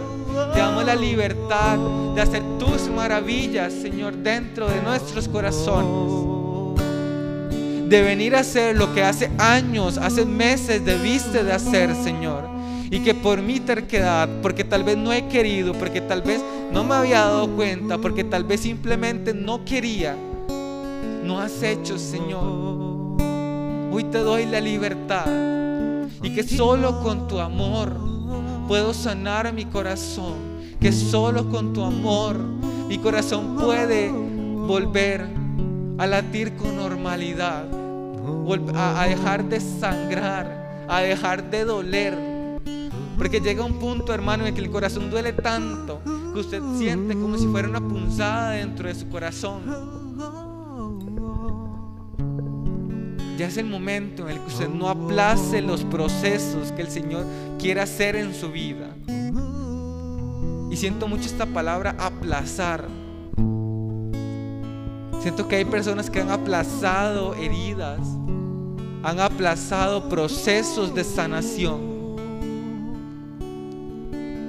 Te damos la libertad de hacer tus maravillas, Señor, dentro de nuestros corazones. De venir a hacer lo que hace años, hace meses debiste de hacer, Señor. Y que por mi terquedad, porque tal vez no he querido, porque tal vez no me había dado cuenta, porque tal vez simplemente no quería, no has hecho, Señor. Hoy te doy la libertad. Y que solo con tu amor puedo sanar mi corazón. Que solo con tu amor mi corazón puede volver a latir con normalidad. A dejar de sangrar. A dejar de doler. Porque llega un punto, hermano, en que el corazón duele tanto que usted siente como si fuera una punzada dentro de su corazón. Ya es el momento en el que usted no aplace los procesos que el Señor quiere hacer en su vida. Y siento mucho esta palabra aplazar. Siento que hay personas que han aplazado heridas, han aplazado procesos de sanación.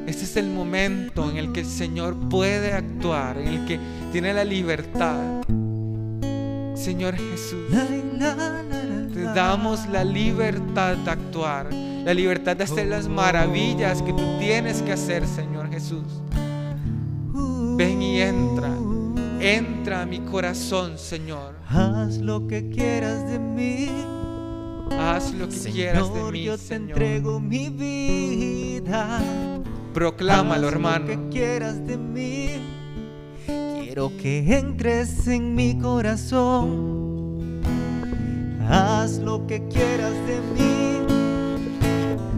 Este es el momento en el que el Señor puede actuar, en el que tiene la libertad. Señor Jesús, te damos la libertad de actuar, la libertad de hacer las maravillas que tú tienes que hacer, Señor Jesús. Ven y entra, entra a mi corazón, Señor. Haz lo que quieras de mí. Haz lo que quieras de mí, yo te Señor. entrego mi vida. Proclámalo, Haz Lo hermano. que quieras de mí. Quiero que entres en mi corazón. Haz lo que quieras de mí.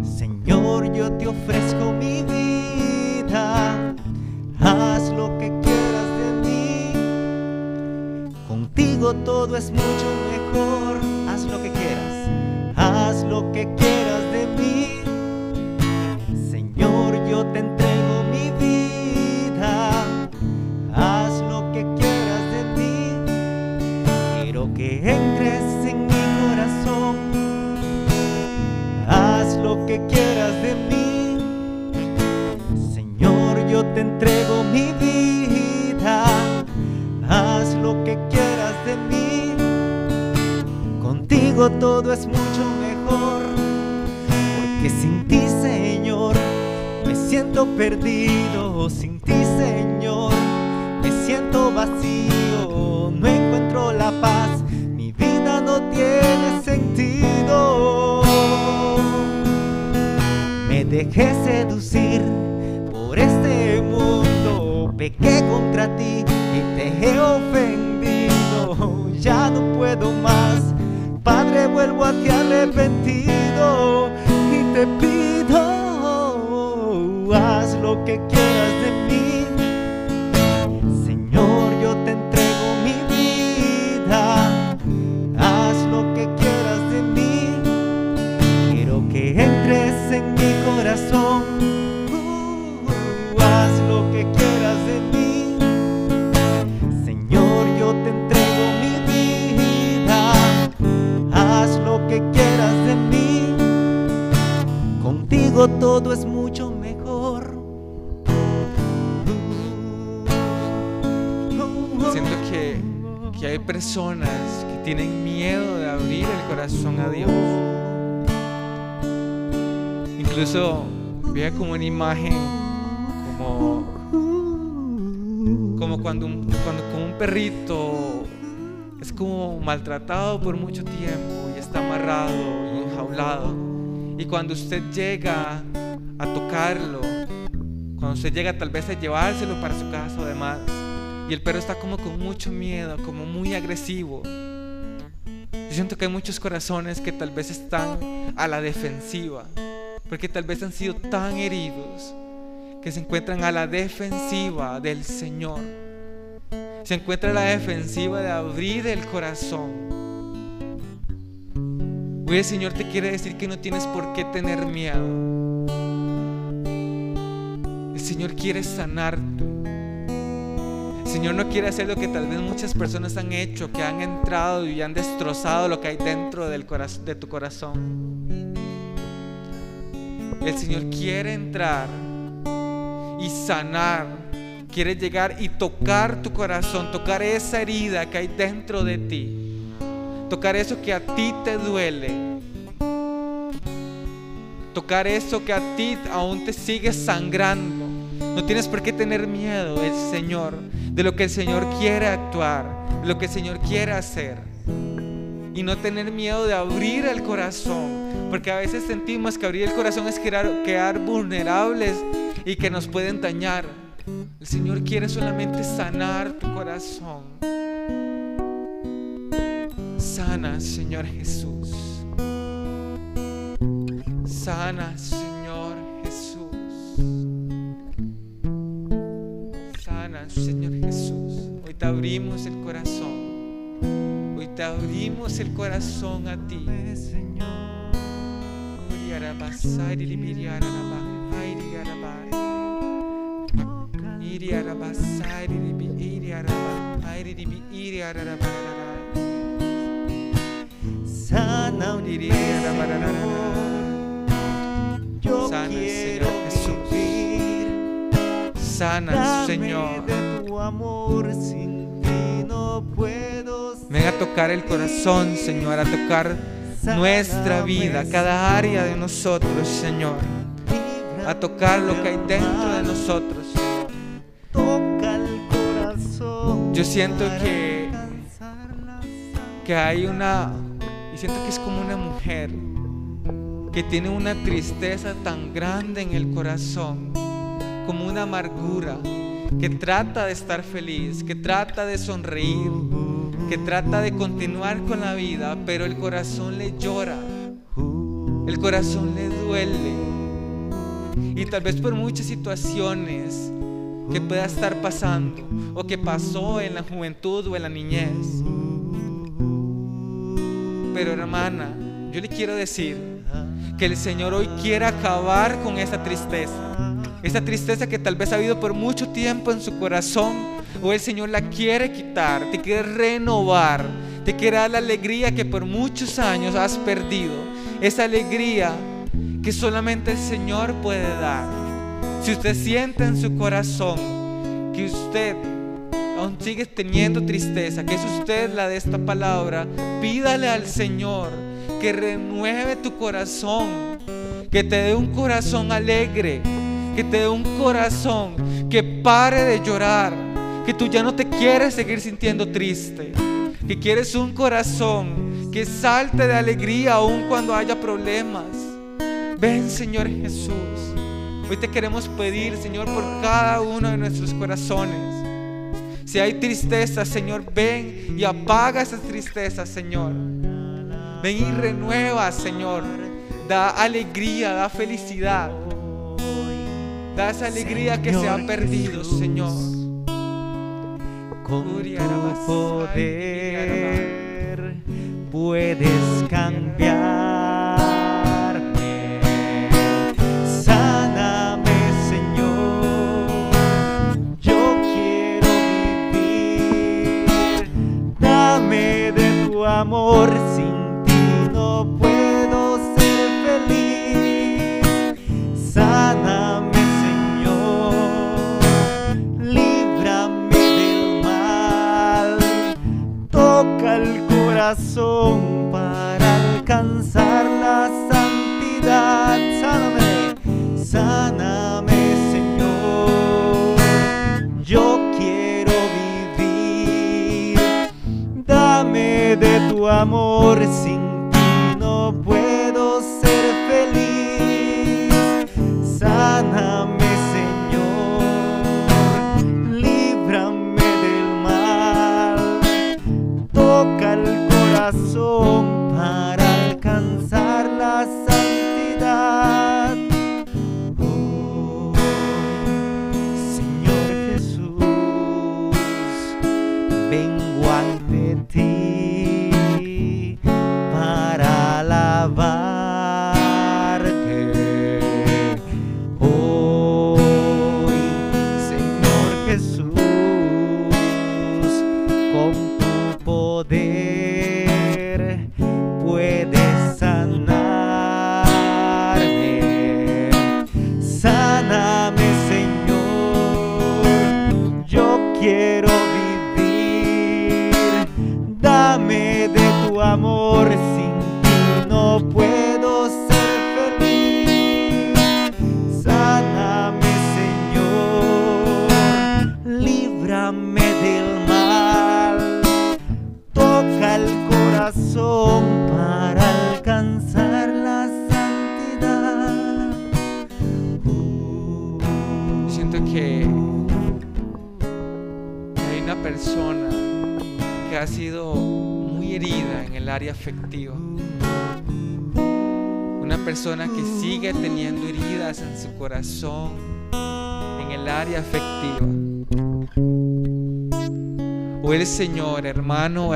Señor, yo te ofrezco mi vida. Haz lo que quieras de mí. Contigo todo es mucho mejor. Haz lo que quieras. Haz lo que quieras de mí. Que quieras de mí. Señor, yo te entrego mi vida. Haz lo que quieras de mí. Contigo todo es mucho mejor. Porque sin ti, Señor, me siento perdido. Sin ti, Señor, dejé seducir por este mundo. Pequé contra ti y te he ofendido. Ya no puedo más. Padre, vuelvo a ti arrepentido y te pido, haz lo que quieras Contigo todo es mucho mejor. Siento que, que hay personas que tienen miedo de abrir el corazón a Dios. Incluso veía como una imagen como como cuando, un, cuando como un perrito es como maltratado por mucho tiempo y está amarrado y enjaulado. Y cuando usted llega a tocarlo, cuando usted llega tal vez a llevárselo para su casa o demás, y el perro está como con mucho miedo, como muy agresivo. Yo siento que hay muchos corazones que tal vez están a la defensiva, porque tal vez han sido tan heridos que se encuentran a la defensiva del Señor. Se encuentra a la defensiva de abrir el corazón. Hoy el Señor te quiere decir que no tienes por qué tener miedo. El Señor quiere sanarte. El Señor no quiere hacer lo que tal vez muchas personas han hecho, que han entrado y han destrozado lo que hay dentro del de tu corazón. El Señor quiere entrar y sanar. Quiere llegar y tocar tu corazón, tocar esa herida que hay dentro de ti. Tocar eso que a ti te duele. Tocar eso que a ti aún te sigue sangrando. No tienes por qué tener miedo, el Señor, de lo que el Señor quiere actuar, de lo que el Señor quiere hacer. Y no tener miedo de abrir el corazón, porque a veces sentimos que abrir el corazón es quedar, quedar vulnerables y que nos pueden dañar. El Señor quiere solamente sanar tu corazón. Sana, Señor Jesús. Sana, Señor Jesús. Sana, Señor Jesús. Hoy te abrimos el corazón. Hoy te abrimos el corazón a ti. Señor. Sana Yo Sana, quiero Señor Jesús. Sana, Señor. de tu amor sin ti no puedo Ven a tocar el corazón, Señor, a tocar nuestra vida, cada área de nosotros, Señor. A tocar lo que hay dentro de nosotros. Toca el corazón. Yo siento que, que hay una, siento que es como una mujer que tiene una tristeza tan grande en el corazón, como una amargura, que trata de estar feliz, que trata de sonreír, que trata de continuar con la vida, pero el corazón le llora, el corazón le duele. Y tal vez por muchas situaciones que pueda estar pasando o que pasó en la juventud o en la niñez. Pero hermana, yo le quiero decir que el Señor hoy quiere acabar con esa tristeza. Esa tristeza que tal vez ha habido por mucho tiempo en su corazón. Hoy el Señor la quiere quitar, te quiere renovar, te quiere dar la alegría que por muchos años has perdido. Esa alegría que solamente el Señor puede dar. Si usted siente en su corazón que usted aún sigue teniendo tristeza, que es usted la de esta palabra, pídale al Señor que renueve tu corazón, que te dé un corazón alegre, que te dé un corazón que pare de llorar, que tú ya no te quieres seguir sintiendo triste, que quieres un corazón que salte de alegría aun cuando haya problemas. Ven Señor Jesús. Hoy te queremos pedir, Señor, por cada uno de nuestros corazones. Si hay tristeza, Señor, ven y apaga esas tristezas, Señor. Ven y renueva, Señor. Da alegría, da felicidad. Da esa alegría que se ha perdido, Señor. Con tu poder puedes cambiarme. Amor. Sin ti no puedo ser feliz. Sáname, Señor. Líbrame del mal. Toca el corazón para alcanzar la santidad. Sáname, sáname, tu amor sin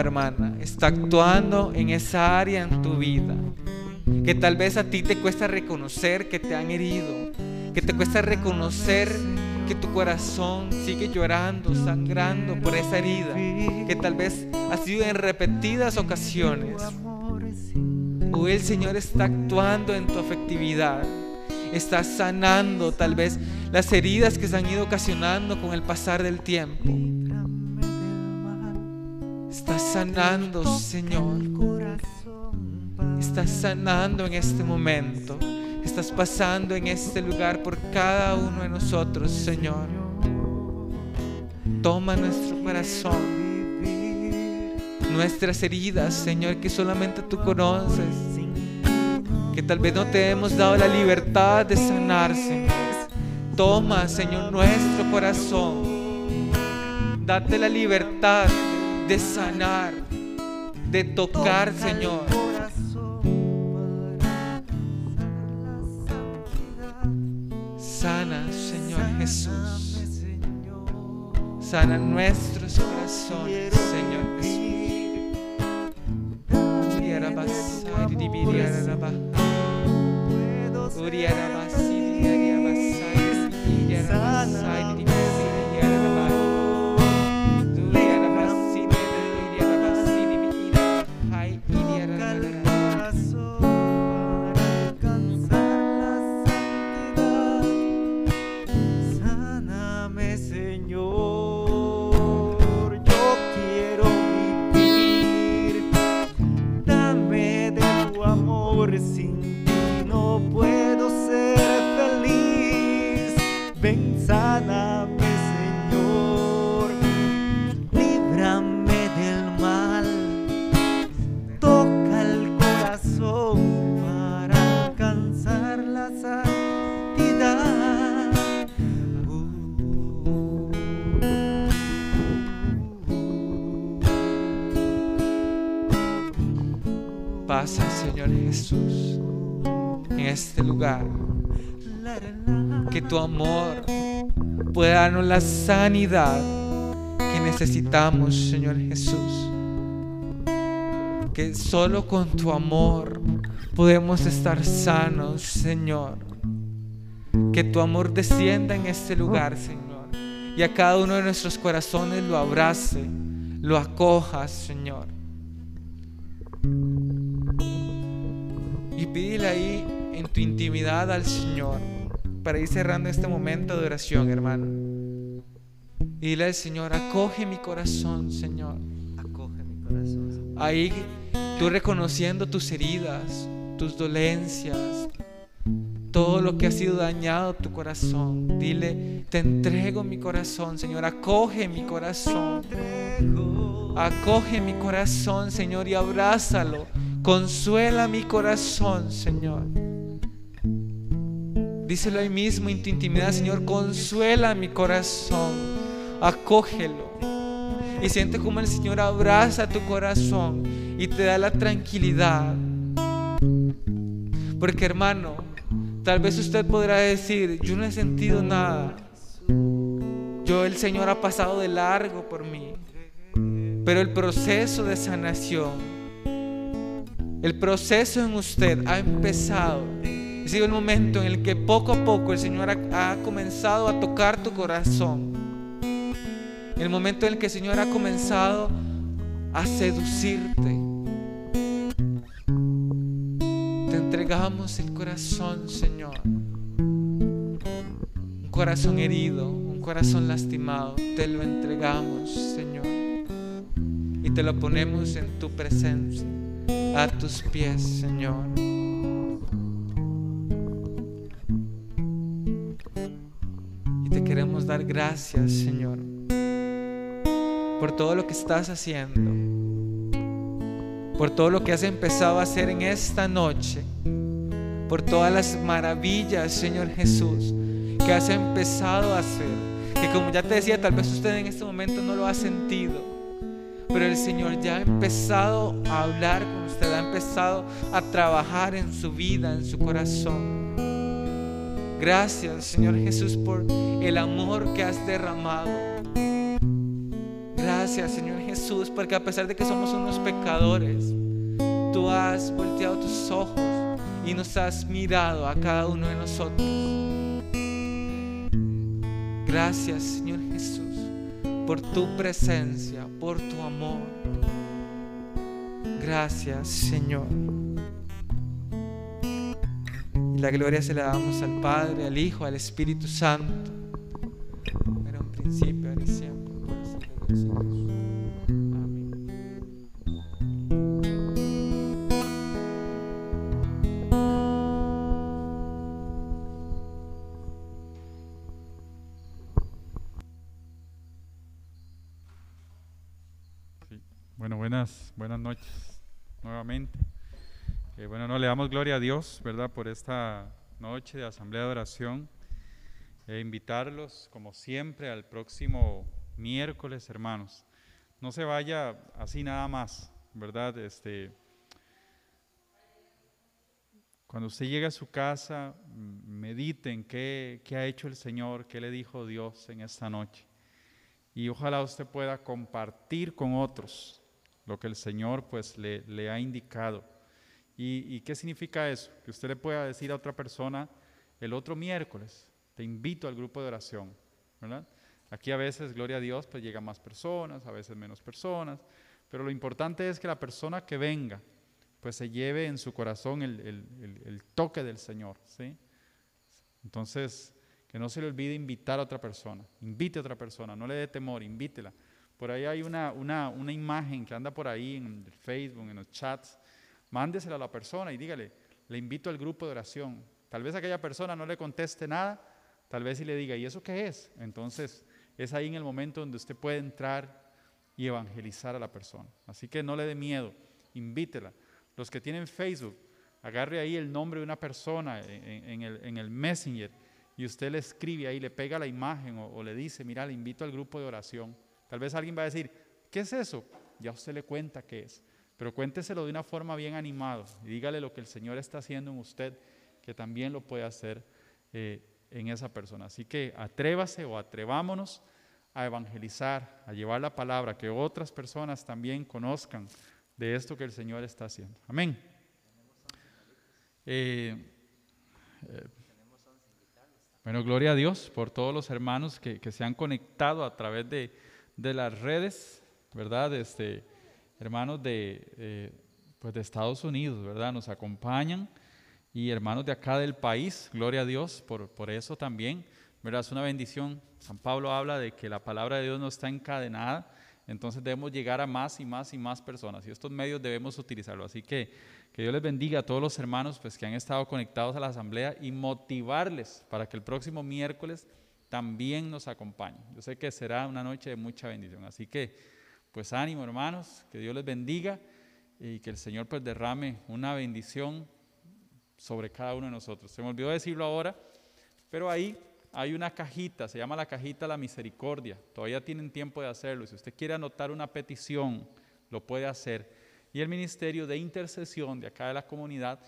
hermana, está actuando en esa área en tu vida. Que tal vez a ti te cuesta reconocer que te han herido. Que te cuesta reconocer que tu corazón sigue llorando, sangrando por esa herida. Que tal vez ha sido en repetidas ocasiones. Hoy el Señor está actuando en tu afectividad. Está sanando tal vez las heridas que se han ido ocasionando con el pasar del tiempo. Sanando, Señor. Estás sanando en este momento. Estás pasando en este lugar por cada uno de nosotros, Señor. Toma nuestro corazón, nuestras heridas, Señor, que solamente tú conoces. Que tal vez no te hemos dado la libertad de sanar, Señor. Toma, Señor, nuestro corazón. Date la libertad de sanar, de tocar, Señor. Sana, Señor Jesús. Sana nuestros corazones, Señor Jesús. Jesús, en este lugar. Que tu amor pueda darnos la sanidad que necesitamos, Señor Jesús. Que solo con tu amor podemos estar sanos, Señor. Que tu amor descienda en este lugar, Señor. Y a cada uno de nuestros corazones lo abrace, lo acojas, Señor. Y pídele ahí en tu intimidad al Señor para ir cerrando este momento de oración, hermano. Y dile al Señor, acoge mi corazón, Señor. Acoge mi corazón. Ahí tú reconociendo tus heridas, tus dolencias, todo lo que ha sido dañado tu corazón. Dile, te entrego mi corazón, Señor. Acoge mi corazón. Acoge mi corazón, Señor, y abrázalo. Consuela mi corazón, Señor. Díselo ahí mismo en tu intimidad, Señor, consuela mi corazón. Acógelo. Y siente como el Señor abraza tu corazón y te da la tranquilidad. Porque hermano, tal vez usted podrá decir, yo no he sentido nada. Yo el Señor ha pasado de largo por mí. Pero el proceso de sanación, el proceso en usted ha empezado. Ha sido el momento en el que poco a poco el Señor ha, ha comenzado a tocar tu corazón. El momento en el que el Señor ha comenzado a seducirte. Te entregamos el corazón, Señor. Un corazón herido, un corazón lastimado. Te lo entregamos, Señor. Y te lo ponemos en tu presencia, a tus pies, Señor. Y te queremos dar gracias, Señor, por todo lo que estás haciendo, por todo lo que has empezado a hacer en esta noche, por todas las maravillas, Señor Jesús, que has empezado a hacer. Que como ya te decía, tal vez usted en este momento no lo ha sentido, pero el Señor ya ha empezado a hablar con usted, ha empezado a trabajar en su vida, en su corazón. Gracias, Señor Jesús, por el amor que has derramado. Gracias, Señor Jesús, porque a pesar de que somos unos pecadores, tú has volteado tus ojos y nos has mirado a cada uno de nosotros. Gracias, Señor Jesús, por tu presencia, por tu amor. Gracias, Señor. La gloria se la damos al Padre, al Hijo, al Espíritu Santo. Era un principio, ahora siempre. Buenas, buenas noches nuevamente. Bueno, no le damos gloria a Dios, ¿verdad? Por esta noche de asamblea de oración. E invitarlos, como siempre, al próximo miércoles, hermanos. No se vaya así nada más, ¿verdad? Este, cuando usted llegue a su casa, m- medite en qué, qué ha hecho el Señor, qué le dijo Dios en esta noche. Y ojalá usted pueda compartir con otros lo que el Señor pues le, le ha indicado. ¿Y, ¿Y qué significa eso? Que usted le pueda decir a otra persona el otro miércoles, te invito al grupo de oración, ¿verdad? Aquí a veces, gloria a Dios, pues llegan más personas, a veces menos personas, pero lo importante es que la persona que venga, pues se lleve en su corazón el, el- el- el toque del Señor, ¿sí? Entonces, que no se le olvide invitar a otra persona, invite a otra persona, no le dé temor, invítela. Por ahí hay una, una, una imagen que anda por ahí en Facebook, en los chats, mándesela a la persona y dígale, le invito al grupo de oración. Tal vez aquella persona no le conteste nada, tal vez sí le diga, ¿y eso qué es? Entonces, es ahí en el momento donde usted puede entrar y evangelizar a la persona. Así que no le dé miedo, invítela. Los que tienen Facebook, agarre ahí el nombre de una persona en el, en el Messenger y usted le escribe ahí, le pega la imagen o, o le dice, mira, le invito al grupo de oración. Tal vez alguien va a decir, ¿qué es eso? Ya usted le cuenta qué es. Pero cuénteselo de una forma bien animado y dígale lo que el Señor está haciendo en usted, que también lo puede hacer eh, en esa persona. Así que atrévase o atrevámonos a evangelizar, a llevar la palabra, que otras personas también conozcan de esto que el Señor está haciendo. Amén. Eh, eh, bueno, gloria a Dios por todos los hermanos que se han conectado a través de, de las redes, ¿verdad? Este, hermanos de, eh, pues de Estados Unidos, ¿verdad? Nos acompañan y hermanos de acá del país, gloria a Dios por, por eso también, ¿verdad? Es una bendición. San Pablo habla de que la palabra de Dios no está encadenada, entonces debemos llegar a más y más y más personas y estos medios debemos utilizarlo. Así que que Dios les bendiga a todos los hermanos pues, que han estado conectados a la asamblea y motivarles para que el próximo miércoles también nos acompañen. Yo sé que será una noche de mucha bendición, así que pues ánimo hermanos, que Dios les bendiga y que el Señor pues derrame una bendición sobre cada uno de nosotros. Se me olvidó decirlo ahora, pero ahí hay una cajita, se llama la cajita La Misericordia. Todavía tienen tiempo de hacerlo. Si usted quiere anotar una petición, lo puede hacer. Y el Ministerio de Intercesión de acá de la comunidad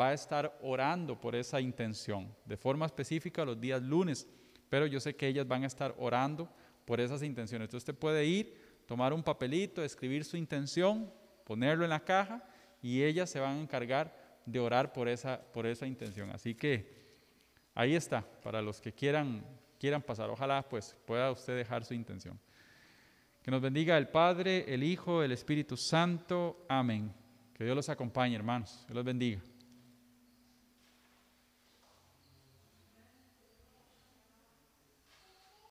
va a estar orando por esa intención, de forma específica los días lunes, pero yo sé que ellas van a estar orando por esas intenciones. Entonces usted puede ir, tomar un papelito, escribir su intención, ponerlo en la caja y ellas se van a encargar de orar por esa, por esa intención. Así que ahí está, para los que quieran, quieran pasar. Ojalá pues pueda usted dejar su intención. Que nos bendiga el Padre, el Hijo, el Espíritu Santo. Amén. Que Dios los acompañe, hermanos. Que los bendiga.